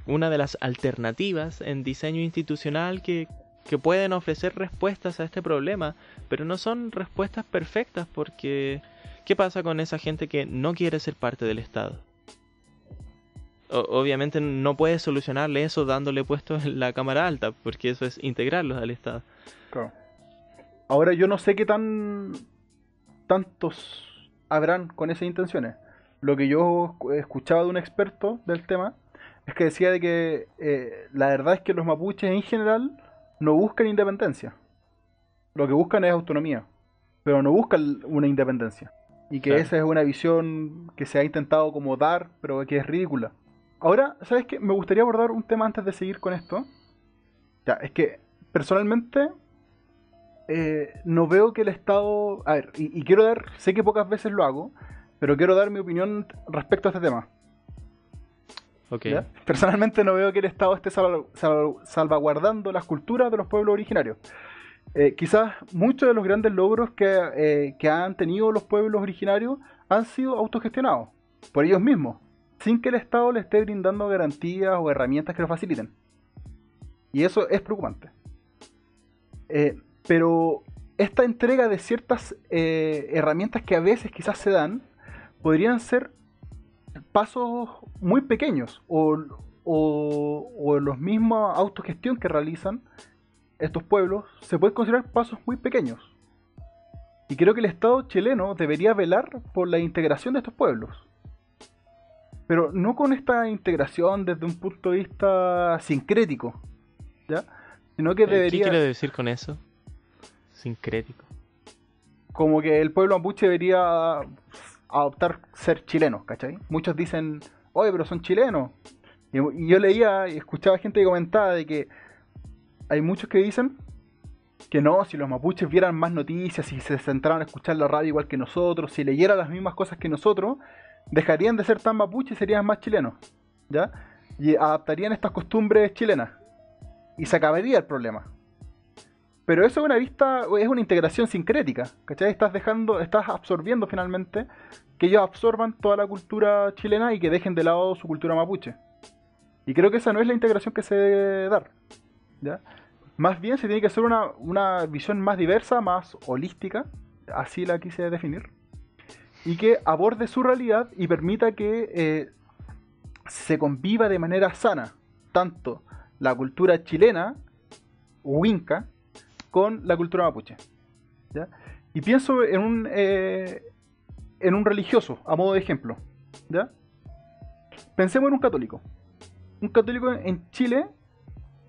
una de las alternativas en diseño institucional que, que pueden ofrecer respuestas a este problema, pero no son respuestas perfectas porque ¿Qué pasa con esa gente que no quiere ser parte del Estado? Obviamente no puedes solucionarle eso dándole puestos en la cámara alta, porque eso es integrarlos al Estado. Claro. Ahora yo no sé qué tan tantos habrán con esas intenciones. Lo que yo he escuchado de un experto del tema es que decía de que eh, la verdad es que los mapuches en general no buscan independencia. Lo que buscan es autonomía, pero no buscan una independencia. Y que Claro. esa es una visión que se ha intentado como dar, pero que es ridícula. Ahora, ¿sabes qué? Me gustaría abordar un tema antes de seguir con esto. Ya, es que personalmente eh, no veo que el Estado... A ver, y, y quiero dar, sé que pocas veces lo hago, pero quiero dar mi opinión respecto a este tema. Ok. ¿ya? Personalmente no veo que el Estado esté salva- sal- salvaguardando las culturas de los pueblos originarios. Eh, quizás muchos de los grandes logros que, eh, que han tenido los pueblos originarios han sido autogestionados por ellos mismos, sin que el Estado les esté brindando garantías o herramientas que lo faciliten. Y eso es preocupante. Eh, pero esta entrega de ciertas eh, herramientas que a veces quizás se dan, podrían ser pasos muy pequeños o, o, o los mismos autogestión que realizan estos pueblos se pueden considerar pasos muy pequeños. Y creo que el Estado chileno debería velar por la integración de estos pueblos. Pero no con esta integración desde un punto de vista sincrético, ¿ya? Sino que Eh, ¿Qué debería... quiere decir con eso? Sincrético. como que el pueblo mapuche debería adoptar ser chilenos, ¿cachai? Muchos dicen, oye, pero son chilenos. Y, y yo leía y escuchaba gente que comentaba de que hay muchos que dicen que no, si los mapuches vieran más noticias, si se centraran a escuchar la radio igual que nosotros, si leyeran las mismas cosas que nosotros, dejarían de ser tan mapuches y serían más chilenos, ¿ya? Y adaptarían estas costumbres chilenas. Y se acabaría el problema. Pero eso es una vista, es una integración sincrética, ¿cachai? Estás dejando, estás absorbiendo finalmente que ellos absorban toda la cultura chilena y que dejen de lado su cultura mapuche. Y creo que esa no es la integración que se debe dar, ¿ya? Más bien se tiene que hacer una, una visión más diversa, más holística, así la quise definir, y que aborde su realidad y permita que eh, se conviva de manera sana, tanto la cultura chilena, o inca, con la cultura mapuche. ¿ya? Y pienso en un, eh, en un religioso, a modo de ejemplo. ¿ya? Pensemos en un católico. Un católico en Chile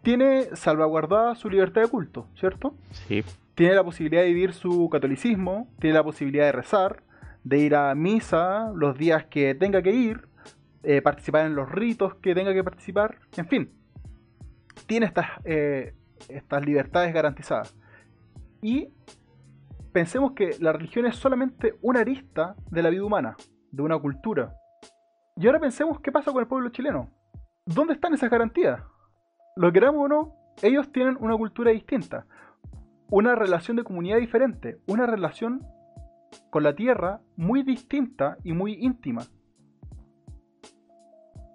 tiene salvaguardada su libertad de culto, ¿cierto? Sí. Tiene la posibilidad de vivir su catolicismo, tiene la posibilidad de rezar, de ir a misa los días que tenga que ir, eh, participar en los ritos que tenga que participar, en fin. Tiene estas, eh, estas libertades garantizadas. Y pensemos que la religión es solamente una arista de la vida humana, de una cultura. Y ahora pensemos qué pasa con el pueblo chileno. ¿Dónde están esas garantías? Lo queramos o no, ellos tienen una cultura distinta, una relación de comunidad diferente, una relación con la tierra muy distinta y muy íntima.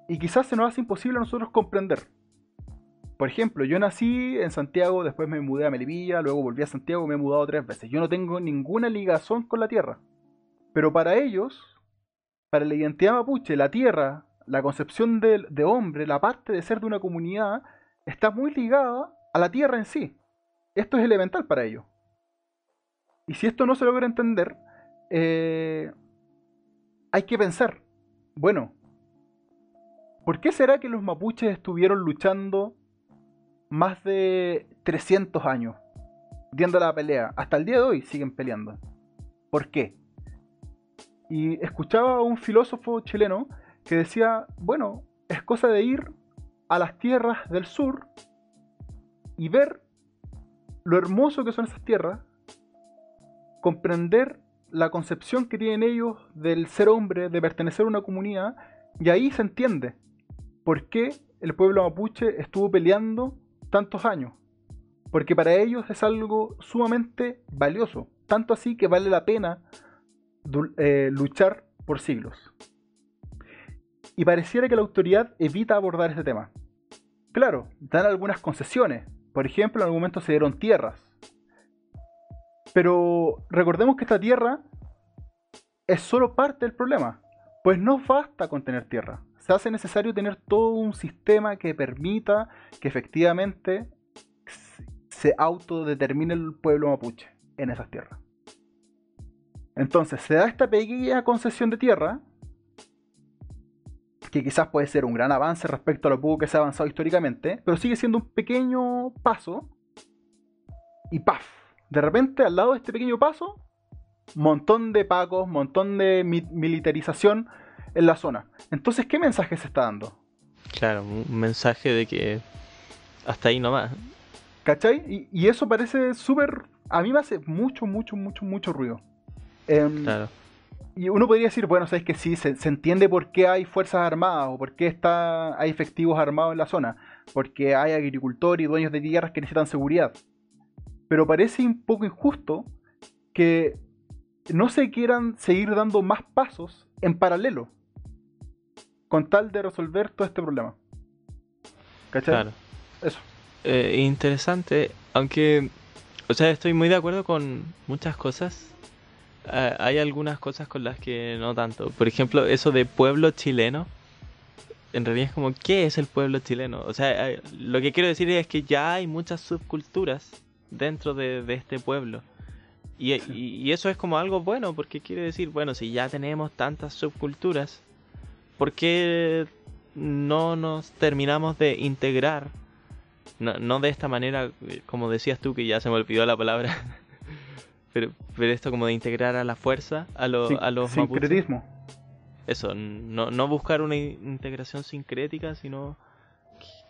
Y quizás se nos hace imposible a nosotros comprender. Por ejemplo, yo nací en Santiago, después me mudé a Melipilla, luego volví a Santiago, me he mudado tres veces. Yo no tengo ninguna ligazón con la tierra. Pero para ellos, para la identidad mapuche, la tierra, la concepción de, de hombre, la parte de ser de una comunidad, está muy ligada a la tierra en sí. Esto es elemental para ellos. Y si esto no se logra entender, eh, hay que pensar, bueno, ¿por qué será que los mapuches estuvieron luchando más de 300 años, viendo la pelea? Hasta el día de hoy siguen peleando. ¿Por qué? Y escuchaba a un filósofo chileno que decía, bueno, es cosa de ir a las tierras del sur y ver lo hermoso que son esas tierras, comprender la concepción que tienen ellos del ser hombre, de pertenecer a una comunidad, y ahí se entiende por qué el pueblo mapuche estuvo peleando tantos años. Porque para ellos es algo sumamente valioso, tanto así que vale la pena eh, luchar por siglos. Y pareciera que la autoridad evita abordar este tema. Claro, dan algunas concesiones. Por ejemplo, en algún momento se dieron tierras. Pero recordemos que esta tierra es solo parte del problema. Pues no basta con tener tierra. Se hace necesario tener todo un sistema que permita que efectivamente se autodetermine el pueblo mapuche en esas tierras. Entonces se da esta pequeña concesión de tierra que quizás puede ser un gran avance respecto a lo poco que se ha avanzado históricamente, pero sigue siendo un pequeño paso y ¡paf! De repente, al lado de este pequeño paso, montón de pacos, montón de militarización en la zona. Entonces, ¿qué mensaje se está dando? Claro, un mensaje de que hasta ahí nomás. ¿Cachai? Y, y eso parece súper... A mí me hace mucho, mucho, mucho, mucho ruido. Em, claro. Y uno podría decir, bueno, sabes que sí, se, entiende por qué hay fuerzas armadas o por qué está, hay efectivos armados en la zona. Porque hay agricultores y dueños de tierras que necesitan seguridad. Pero parece un poco injusto que no se quieran seguir dando más pasos en paralelo con tal de resolver todo este problema. ¿Cachai? Claro. Eso. Eh, interesante, aunque, o sea, estoy muy de acuerdo con muchas cosas. Eh, hay algunas cosas con las que no tanto. Por ejemplo, eso de pueblo chileno. En realidad es como, ¿qué es el pueblo chileno? O sea, eh, lo que quiero decir es que ya hay muchas subculturas dentro de, este pueblo. Y, y, eso es como algo bueno, porque quiere decir, bueno, si ya tenemos tantas subculturas, ¿por qué no nos terminamos de integrar? No, de esta manera, como decías tú, que ya se me olvidó la palabra, pero, pero esto como de integrar a la fuerza, a, a los sincretismo. Eso, no, no buscar una integración sincrética, sino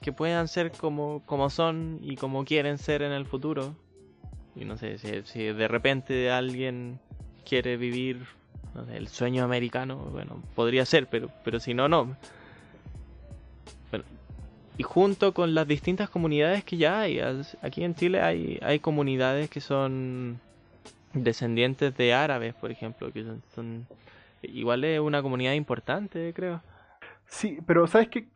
que puedan ser como, como son y como quieren ser en el futuro. Y no sé, si, de repente alguien quiere vivir el sueño americano, bueno, podría ser, pero, pero si no, no. Bueno, y junto con las distintas comunidades que ya hay, aquí en Chile hay, hay comunidades que son descendientes de árabes, por ejemplo, que son, igual es una comunidad importante, creo. Sí, pero sabes que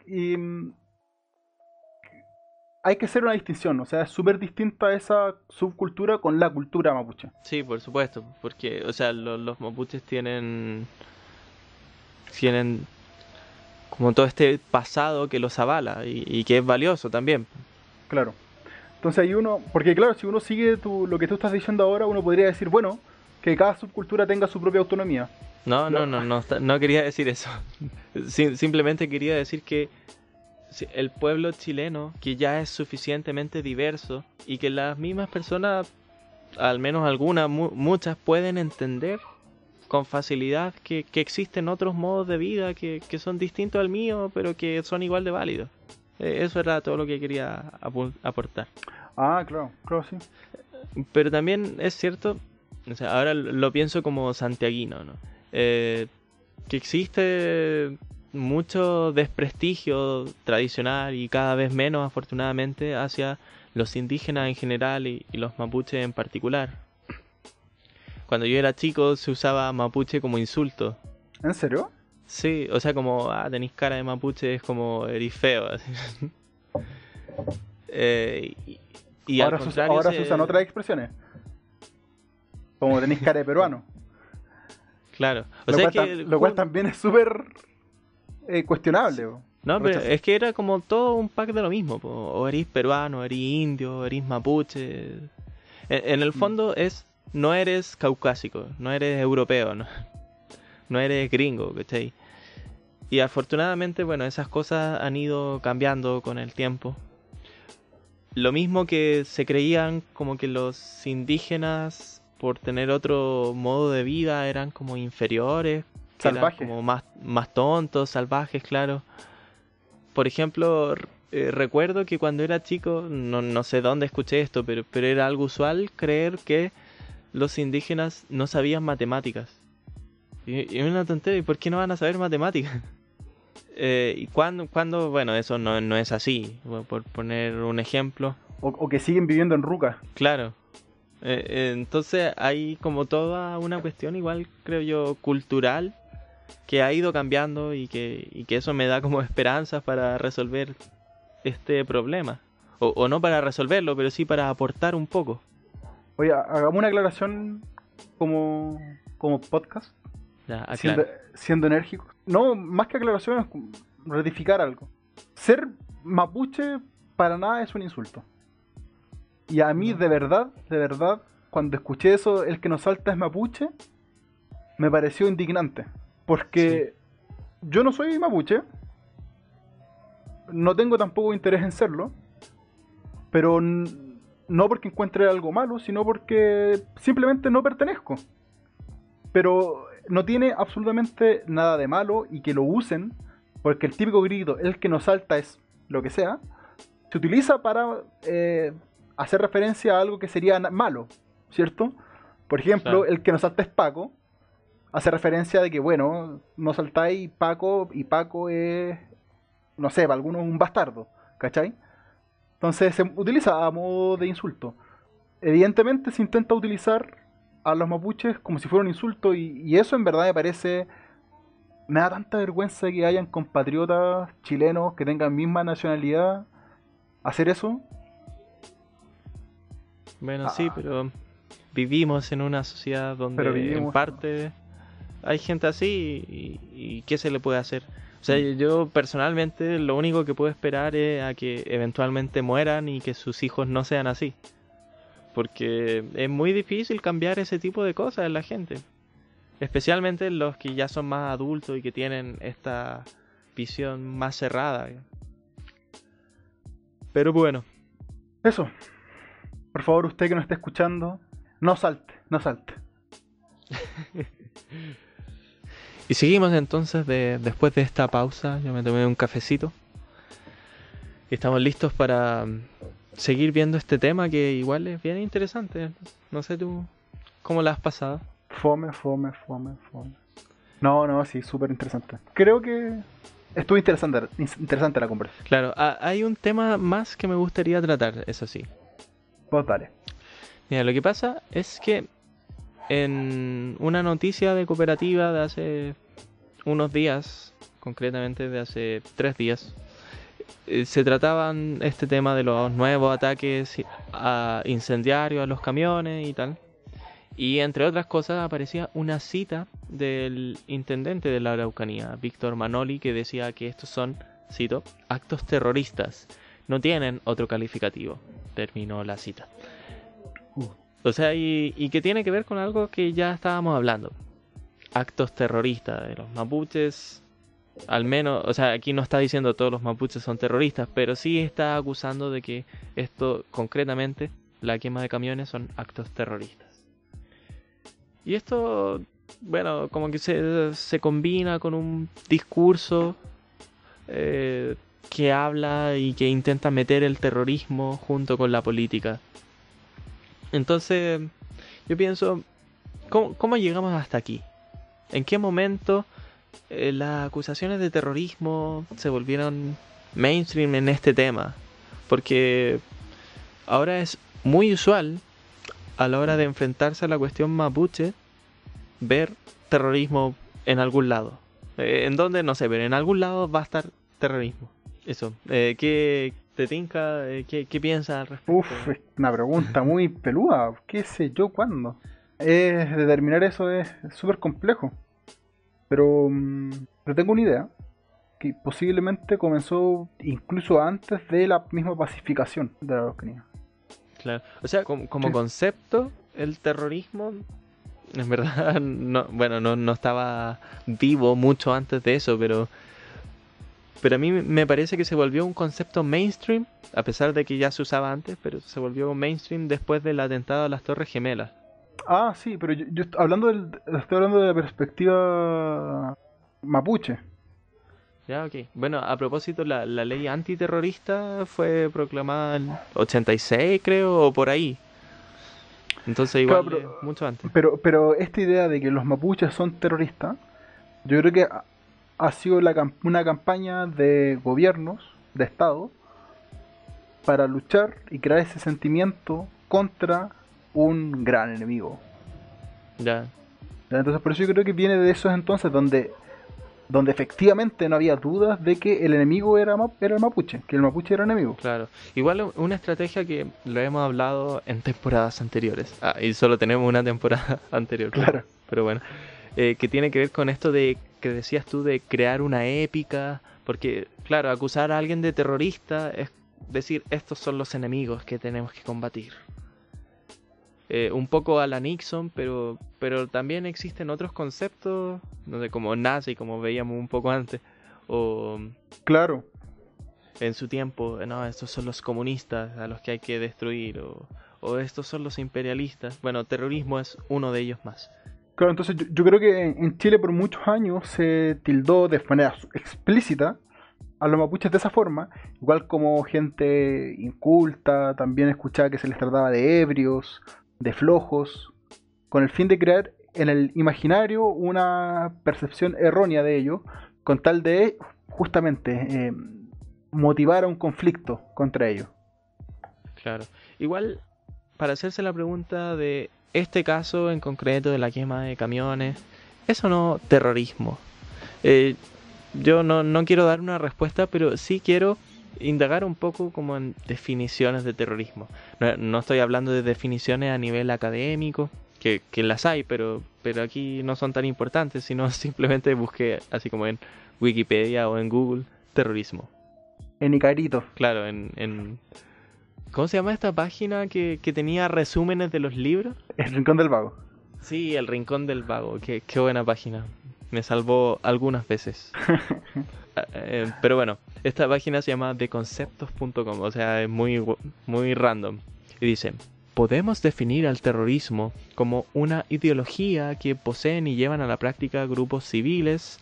hay que hacer una distinción, o sea, es súper distinta esa subcultura con la cultura mapuche. Sí, por supuesto, porque, o sea, los, mapuches tienen, tienen como todo este pasado que los avala y, que es valioso también. Claro. Entonces hay uno, porque claro, si uno sigue tu, lo que tú estás diciendo ahora, uno podría decir, bueno, que cada subcultura tenga su propia autonomía. No, no, no, no, no, quería decir eso. simplemente quería decir que el pueblo chileno, que ya es suficientemente diverso y que las mismas personas, al menos algunas, muchas, pueden entender con facilidad que, existen otros modos de vida que, son distintos al mío, pero que son igual de válidos. E, eso era todo lo que quería aportar. Ah, claro, claro, sí. Pero también es cierto, ahora lo pienso como santiaguino, ¿no? Eh, que existe mucho desprestigio tradicional y cada vez menos afortunadamente hacia los indígenas en general y, los mapuches en particular. Cuando yo era chico se usaba mapuche como insulto. ¿En serio? Sí, o sea, como, ah, tenéis cara de mapuche, es como eres feo. Eh, y, ahora, se, usan otras expresiones. Como tenéis cara de peruano. Claro. O lo, sea cual, que, lo cual también es súper eh, cuestionable. No, pero es que era como todo un pack de lo mismo. O eres peruano, eres indio, eres mapuche. En, el mm. fondo es, no eres caucásico, no eres europeo, no, no eres gringo, ¿cachai? Y afortunadamente, bueno, esas cosas han ido cambiando con el tiempo. Lo mismo que se creían como que los indígenas, por tener otro modo de vida, eran como inferiores, salvajes. Como más, más tontos, salvajes, claro. Por ejemplo, eh, recuerdo que cuando era chico, no, no, sé dónde escuché esto, pero, pero era algo usual creer que los indígenas no sabían matemáticas. Y, es una tontería, ¿y por qué no van a saber matemáticas? Eh, y cuando, cuando, bueno, eso no, no es así, por poner un ejemplo. O, que siguen viviendo en Ruca. Claro. Eh, entonces hay como toda una cuestión igual, creo yo, cultural que ha ido cambiando y que, y que eso me da como esperanzas para resolver este problema. O, no para resolverlo, pero sí para aportar un poco. Oye, hagamos una aclaración como, como podcast. siendo, siendo enérgico. No, más que aclaración es ratificar algo. Ser mapuche para nada es un insulto. Y a mí, de verdad, de verdad, cuando escuché eso, el que nos salta es mapuche, me pareció indignante. Porque yo no soy mapuche, no tengo tampoco interés en serlo, pero no porque encuentre algo malo, sino porque simplemente no pertenezco. Pero no tiene absolutamente nada de malo y que lo usen, porque el típico grito, el que nos salta es lo que sea, se utiliza para eh, hacer referencia a algo que sería malo, ¿cierto? Por ejemplo, el que nos salta es Paco, hace referencia de que, bueno, no saltáis Paco y Paco es, no sé, para algunos un bastardo, ¿cachai? Entonces se utiliza a modo de insulto. Evidentemente se intenta utilizar a los mapuches como si fuera un insulto y, eso en verdad me parece... Me da tanta vergüenza que hayan compatriotas chilenos que tengan misma nacionalidad hacer eso. Bueno, sí, ah. pero vivimos en una sociedad donde en parte hay gente así y, y, ¿qué se le puede hacer? O sea, yo personalmente lo único que puedo esperar es a que eventualmente mueran y que sus hijos no sean así. Porque es muy difícil cambiar ese tipo de cosas en la gente. Especialmente los que ya son más adultos y que tienen esta visión más cerrada. Pero bueno. Eso. Por favor, usted que nos esté escuchando, no salte, no salte. y seguimos entonces de, después de esta pausa. Yo me tomé un cafecito. Y estamos listos para seguir viendo este tema que igual es bien interesante. No sé tú cómo la has pasado. Fome, fome, fome, fome. No, no, sí, súper interesante. Creo que estuvo interesante, interesante la conversación. Claro, hay un tema más que me gustaría tratar, eso sí. Pues dale. Mira, lo que pasa es que en una noticia de cooperativa de hace unos días, concretamente de hace tres días, eh, se trataban este tema de los nuevos ataques a incendiarios a los camiones y tal. Y entre otras cosas aparecía una cita del intendente de la Araucanía, Víctor Manoli, que decía que estos son, cito, actos terroristas. No tienen otro calificativo. Terminó la cita. Uh. O sea, y, y que tiene que ver con algo que ya estábamos hablando. Actos terroristas de los mapuches al menos, o sea, aquí no está diciendo todos los mapuches son terroristas, pero sí está acusando de que esto, concretamente, la quema de camiones son actos terroristas. Y esto, bueno, como que se, se combina con un discurso eh, que habla y que intenta meter el terrorismo junto con la política. Entonces, yo pienso, ¿cómo, cómo llegamos hasta aquí? ¿En qué momento eh, las acusaciones de terrorismo se volvieron mainstream en este tema. Porque ahora es muy usual a la hora de enfrentarse a la cuestión mapuche ver terrorismo en algún lado. Eh, ¿En dónde? No sé, pero en algún lado va a estar terrorismo. Eso. Eh, ¿Qué te tinca? Eh, ¿qué, ¿Qué piensas al respecto? Uf, es una pregunta muy peluda. ¿Qué sé yo cuándo? Determinar eso es súper complejo. Pero, mm, pero tengo una idea que posiblemente comenzó incluso antes de la misma pacificación de la Araucanía. Claro, o sea, como, concepto, el terrorismo, en verdad, no, bueno, no, no estaba vivo mucho antes de eso, pero, pero a mí me parece que se volvió un concepto mainstream, a pesar de que ya se usaba antes, pero se volvió mainstream después del atentado a las Torres Gemelas. Ah, sí, pero yo, hablando del, estoy hablando de la perspectiva mapuche. Ya, ok. Bueno, a propósito, la, la ley antiterrorista fue proclamada en 86, creo, o por ahí. Entonces igual mucho antes. Pero, pero esta idea de que los mapuches son terroristas, yo creo que ha sido la, una campaña de gobiernos, de Estado, para luchar y crear ese sentimiento contra un gran enemigo. Ya. Entonces por eso yo creo que viene de esos entonces donde donde efectivamente no había dudas de que el enemigo era, era el mapuche, que el mapuche era enemigo. Claro, igual una estrategia que lo hemos hablado en temporadas anteriores, ah, y solo tenemos una temporada anterior, claro. Pero bueno, eh, que tiene que ver con esto de que decías tú de crear una épica, porque claro, acusar a alguien de terrorista es decir, estos son los enemigos que tenemos que combatir. Eh, un poco a la Nixon, pero, pero también existen otros conceptos, no sé, como nazi, como veíamos un poco antes. O, claro. en su tiempo, no, estos son los comunistas a los que hay que destruir, o, o estos son los imperialistas. Bueno, terrorismo es uno de ellos más. Claro, entonces yo, yo creo que en en Chile por muchos años se tildó de manera explícita a los mapuches de esa forma, igual como gente inculta, también escuchaba que se les trataba de ebrios, de flojos, con el fin de crear en el imaginario una percepción errónea de ello, con tal de justamente eh, motivar a un conflicto contra ellos. Claro. Igual, para hacerse la pregunta de este caso en concreto de la quema de camiones, ¿es o no terrorismo? Eh, yo no, no quiero dar una respuesta, pero sí quiero indagar un poco como en definiciones de terrorismo. No, no estoy hablando de definiciones a nivel académico, que, que las hay, pero, pero aquí no son tan importantes, sino simplemente busqué, así como en Wikipedia o en Google, terrorismo. En Icarito. Claro, en, en... ¿Cómo se llama esta página que, que tenía resúmenes de los libros? El Rincón del Vago. Sí, El Rincón del Vago. Qué, qué buena página. Me salvó algunas veces. Ah, eh, pero bueno, esta página se llama deconceptos.com, o sea, es muy, muy random. Y dice, podemos definir al terrorismo como una ideología que poseen y llevan a la práctica grupos civiles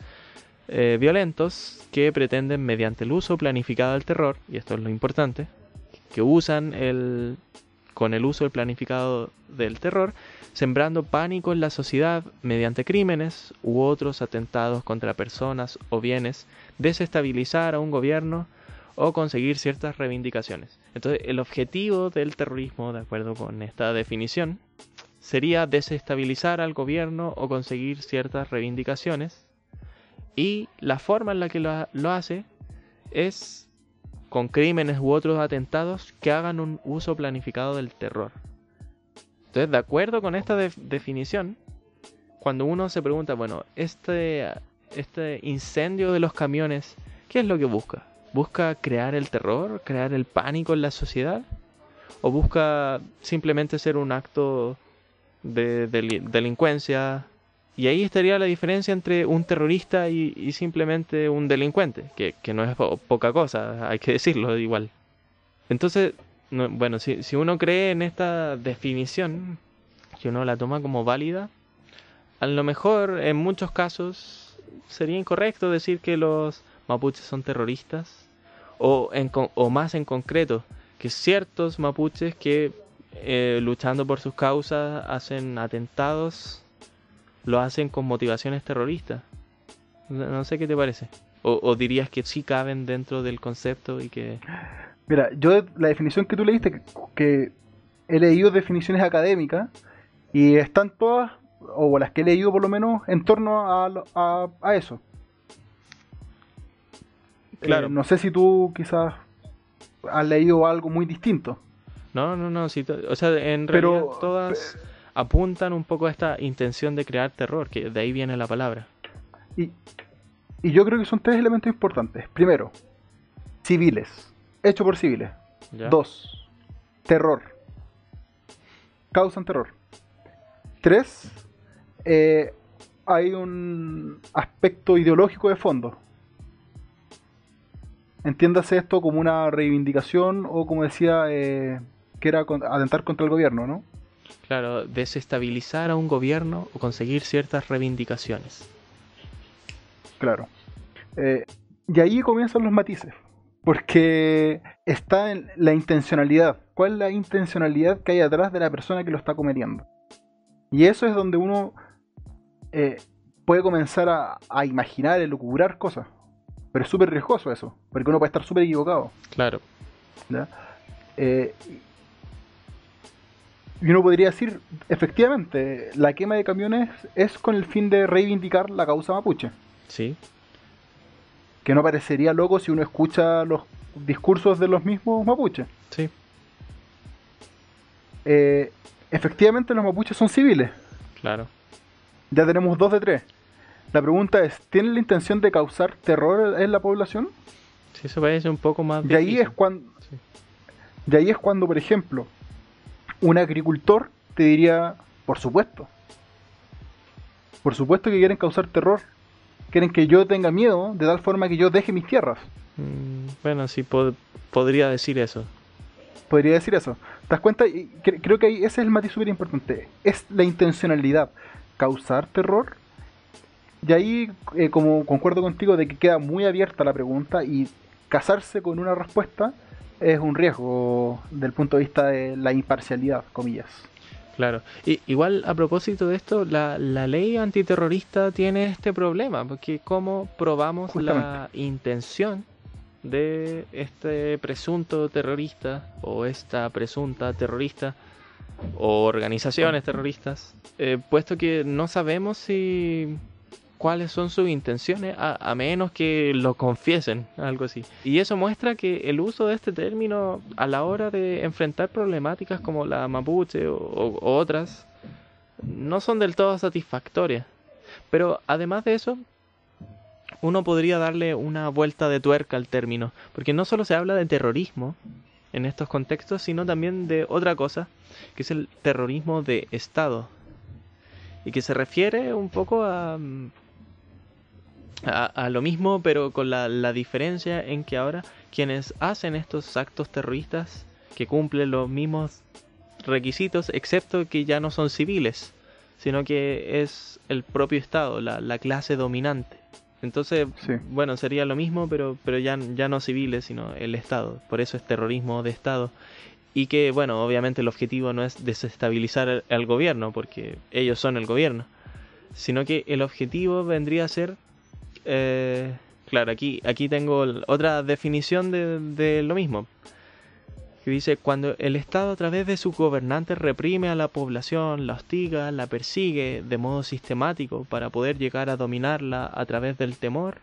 eh, violentos que pretenden mediante el uso planificado del terror, y esto es lo importante, que usan el con el uso del planificado del terror, sembrando pánico en la sociedad mediante crímenes u otros atentados contra personas o bienes, desestabilizar a un gobierno o conseguir ciertas reivindicaciones. Entonces, el objetivo del terrorismo, de acuerdo con esta definición, sería desestabilizar al gobierno o conseguir ciertas reivindicaciones. Y la forma en la que lo, lo hace es con crímenes u otros atentados que hagan un uso planificado del terror. Entonces, de acuerdo con esta def- definición, cuando uno se pregunta, bueno, este, este incendio de los camiones, ¿qué es lo que busca? ¿Busca crear el terror, crear el pánico en la sociedad? ¿O busca simplemente ser un acto de deli- delincuencia? Y ahí estaría la diferencia entre un terrorista y, simplemente un delincuente, que, que no es po- poca cosa, hay que decirlo igual. Entonces, no- bueno, si, si uno cree en esta definición, que uno la toma como válida, a lo mejor en muchos casos sería incorrecto decir que los mapuches son terroristas, o, en o más en concreto, que ciertos mapuches que eh, luchando por sus causas hacen atentados, lo hacen con motivaciones terroristas. No, no sé qué te parece. O, o dirías que sí caben dentro del concepto y que... Mira, yo la definición que tú leíste, que, que he leído definiciones académicas y están todas, o las que he leído por lo menos, en torno a, a, a eso. Claro. Eh, no sé si tú quizás has leído algo muy distinto. No, no, no, sí, o sea, en Pero- realidad todas apuntan un poco a esta intención de crear terror, que de ahí viene la palabra. Y, y yo creo que son tres elementos importantes. Primero, civiles, hecho por civiles. ¿ya? Dos, terror. Causan terror. Tres, eh, hay un aspecto ideológico de fondo. Entiéndase esto como una reivindicación o como decía, eh, que era atentar contra el gobierno, ¿no? Claro, desestabilizar a un gobierno o conseguir ciertas reivindicaciones. Claro. Eh, y ahí comienzan los matices. Porque está en la intencionalidad. ¿Cuál es la intencionalidad que hay atrás de la persona que lo está cometiendo? Y eso es donde uno eh, puede comenzar a, a imaginar, elucubrar cosas. Pero es súper riesgoso eso. Porque uno puede estar súper equivocado. Claro, ¿ya? Eh, y uno podría decir, efectivamente, la quema de camiones es con el fin de reivindicar la causa mapuche. sí, que no parecería loco si uno escucha los discursos de los mismos mapuches. sí, Eh, efectivamente los mapuches son civiles, claro. ya tenemos dos de tres. La pregunta es, ¿tienen la intención de causar terror en la población? Sí, eso parece un poco más Y ahí es cuando, Sí. y ahí es cuando, por ejemplo, un agricultor te diría, por supuesto, por supuesto que quieren causar terror, quieren que yo tenga miedo de tal forma que yo deje mis tierras. Mm, bueno, sí podría decir eso. Podría decir eso. ¿Te das cuenta? Creo que ahí ese es el matiz súper importante. Es la intencionalidad. Causar terror. Y ahí, eh, como concuerdo contigo, de que queda muy abierta la pregunta y casarse con una respuesta es un riesgo del punto de vista de la imparcialidad, comillas. Claro. Y, igual a propósito de esto, la, la, ley antiterrorista tiene este problema, porque ¿cómo probamos la intención de este presunto terrorista o esta presunta terrorista o organizaciones terroristas? Eh, puesto que no sabemos si cuáles son sus intenciones, a, menos que lo confiesen, algo así. Y eso muestra que el uso de este término a la hora de enfrentar problemáticas como la mapuche o, otras no son del todo satisfactorias. Pero además de eso, uno podría darle una vuelta de tuerca al término, porque no solo se habla de terrorismo en estos contextos, sino también de otra cosa, que es el terrorismo de Estado, y que se refiere un poco a a, lo mismo, pero con la, la, diferencia en que ahora quienes hacen estos actos terroristas que cumplen los mismos requisitos, excepto que ya no son civiles, sino que es el propio Estado, la, la clase dominante. Entonces, bueno, sería lo mismo, pero, pero ya, ya no civiles, sino el Estado. Por eso es terrorismo de Estado. Y que, bueno, obviamente el objetivo no es desestabilizar al gobierno, porque ellos son el gobierno, sino que el objetivo vendría a ser eh, claro, aquí, aquí tengo otra definición de, lo mismo. Que dice, cuando el Estado a través de sus gobernantes reprime a la población, la hostiga, la persigue de modo sistemático para poder llegar a dominarla a través del temor,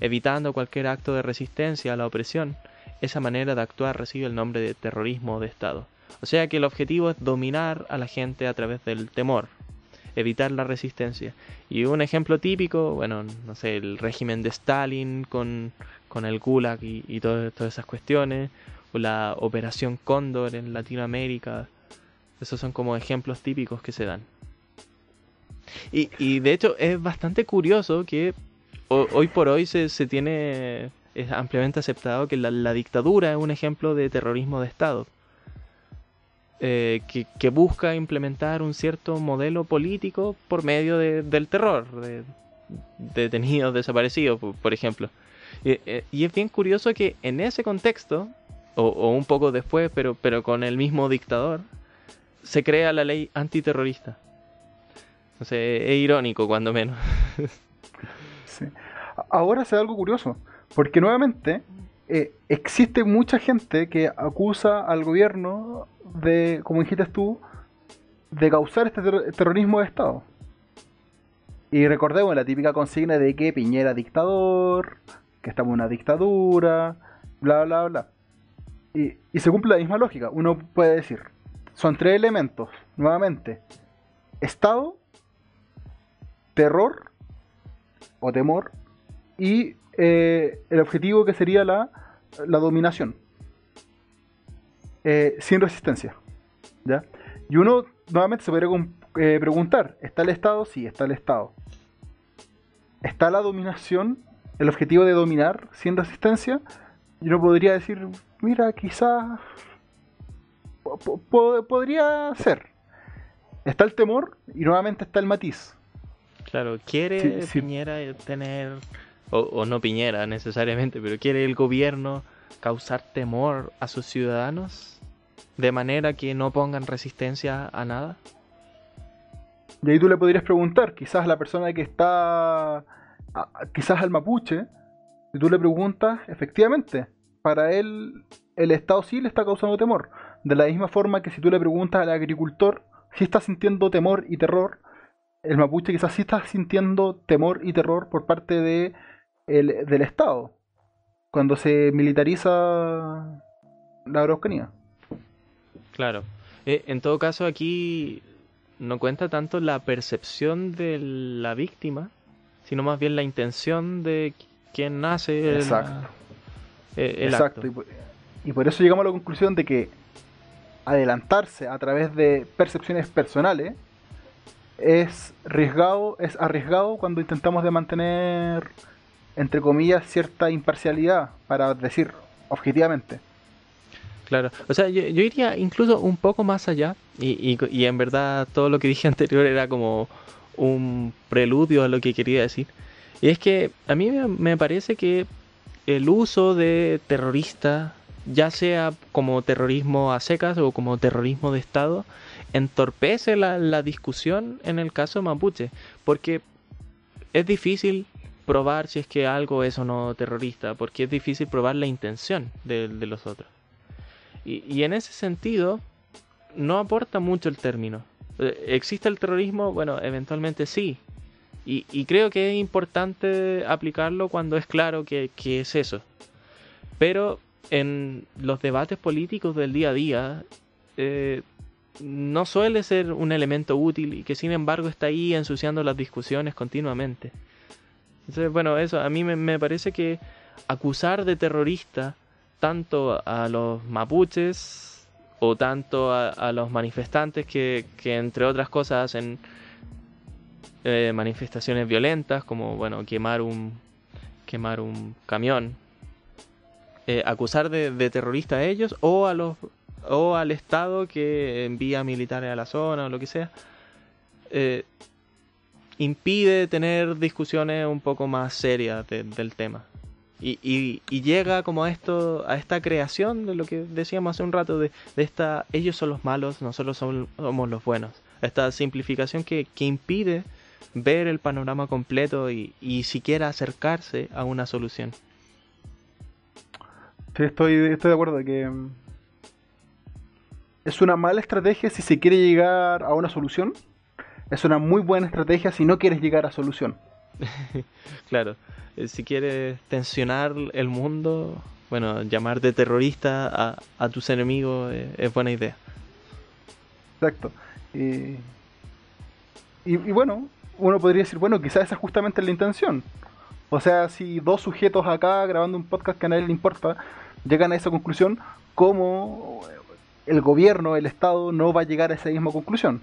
evitando cualquier acto de resistencia a la opresión, esa manera de actuar recibe el nombre de terrorismo de Estado. O sea que el objetivo es dominar a la gente a través del temor, evitar la resistencia. Y un ejemplo típico, bueno, no sé, el régimen de Stalin con, con el Gulag y, todas esas cuestiones, o la Operación Cóndor en Latinoamérica, esos son como ejemplos típicos que se dan. Y, de hecho es bastante curioso que hoy por hoy se, se tiene, es ampliamente aceptado que la dictadura es un ejemplo de terrorismo de Estado. Eh, que, busca implementar un cierto modelo político por medio del terror, de, detenidos, desaparecidos, por, ejemplo. Eh, y, es bien curioso que en ese contexto, o, un poco después, pero, pero con el mismo dictador, se crea la ley antiterrorista. Entonces es irónico, cuando menos. Ahora se da algo curioso, porque nuevamente eh, existe mucha gente que acusa al gobierno de, como dijiste tú, de causar este terrorismo de Estado. Y recordemos la típica consigna de que Piñera dictador, que estamos en una dictadura, bla, bla, bla. Y, se cumple la misma lógica. Uno puede decir, son tres elementos, nuevamente. Estado, terror o temor y eh, el objetivo que sería la, la dominación. Eh, sin resistencia. ¿ya? Y uno nuevamente se podría eh, preguntar, ¿está el Estado? Sí, está el Estado. ¿Está la dominación? ¿El objetivo de dominar sin resistencia? Y uno podría decir, mira, quizás podría ser. Está el temor y nuevamente está el matiz. Claro, quiere Piñera tener o, no Piñera necesariamente, pero quiere el gobierno causar temor a sus ciudadanos de manera que no pongan resistencia a nada? Y ahí tú le podrías preguntar, quizás a la persona que está, quizás al mapuche, si tú le preguntas, efectivamente, para él el Estado sí le está causando temor. De la misma forma que si tú le preguntas al agricultor si está sintiendo temor y terror, el mapuche quizás sí está sintiendo temor y terror por parte de del Estado cuando se militariza la Araucanía. Claro. Eh, en todo caso, aquí no cuenta tanto la percepción de la víctima, sino más bien la intención de quien nace Exacto. el, Exacto. Y, por, eso llegamos a la conclusión de que adelantarse a través de percepciones personales es arriesgado, es arriesgado cuando intentamos de mantener entre comillas, cierta imparcialidad para decir objetivamente. Claro, o sea, yo, iría incluso un poco más allá y, y, en verdad todo lo que dije anterior era como un preludio a lo que quería decir. Y es que a mí me parece que el uso de terrorista, ya sea como terrorismo a secas o como terrorismo de Estado, entorpece la, la discusión en el caso mapuche, porque es difícil probar si es que algo es o no terrorista, porque es difícil probar la intención de, los otros. Y, en ese sentido, no aporta mucho el término. Eh, ¿Existe el terrorismo? Bueno, eventualmente sí. Y, creo que es importante aplicarlo cuando es claro que, es eso. Pero en los debates políticos del día a día, eh, no suele ser un elemento útil y que sin embargo está ahí ensuciando las discusiones continuamente. Entonces, bueno, eso, a mí me, parece que acusar de terrorista tanto a los mapuches o tanto a, los manifestantes que, entre otras cosas hacen eh, manifestaciones violentas como bueno quemar un quemar un camión eh, acusar de, de terrorista a ellos o a los o al Estado que envía militares a la zona o lo que sea, eh, impide tener discusiones un poco más serias del tema. Y, llega como a esto, a esta creación de lo que decíamos hace un rato, de, esta, ellos son los malos, nosotros somos, los buenos. Esta simplificación que, que impide ver el panorama completo y, siquiera acercarse a una solución. Estoy, estoy de acuerdo que es una mala estrategia si se quiere llegar a una solución. Es una muy buena estrategia si no quieres llegar a solución. claro, eh, si quieres tensionar el mundo, bueno, llamar de terrorista a, tus enemigos es, buena idea. Exacto. y, bueno, uno podría decir, bueno, quizás esa es justamente la intención. O sea, si dos sujetos acá grabando un podcast que a nadie le importa, llegan a esa conclusión, ¿cómo el gobierno, el Estado, no va a llegar a esa misma conclusión.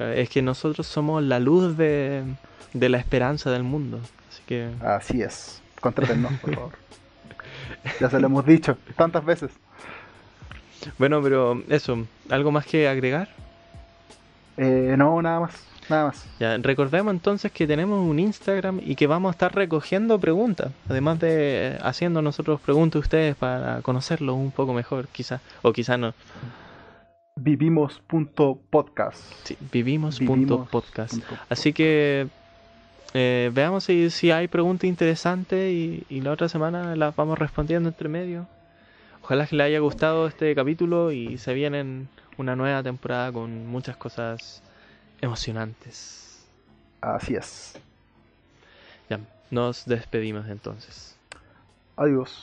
Es que nosotros somos la luz de, la esperanza del mundo. Así que. Así es. Contrátenos, por favor. ya se lo hemos dicho tantas veces. Bueno, pero eso, ¿algo más que agregar? Eh, no, nada más. Nada más. Ya, recordemos entonces que tenemos un Instagram y que vamos a estar recogiendo preguntas, además de haciendo nosotros preguntas a ustedes para conocerlos un poco mejor, quizás, o quizás no. Vivimos.podcast. Sí, vivimos.podcast. Así que eh, veamos si, si, hay preguntas interesantes y, y, la otra semana las vamos respondiendo entre medio. Ojalá que les haya gustado este capítulo y se vienen una nueva temporada con muchas cosas emocionantes. Así es. Ya, nos despedimos entonces. Adiós.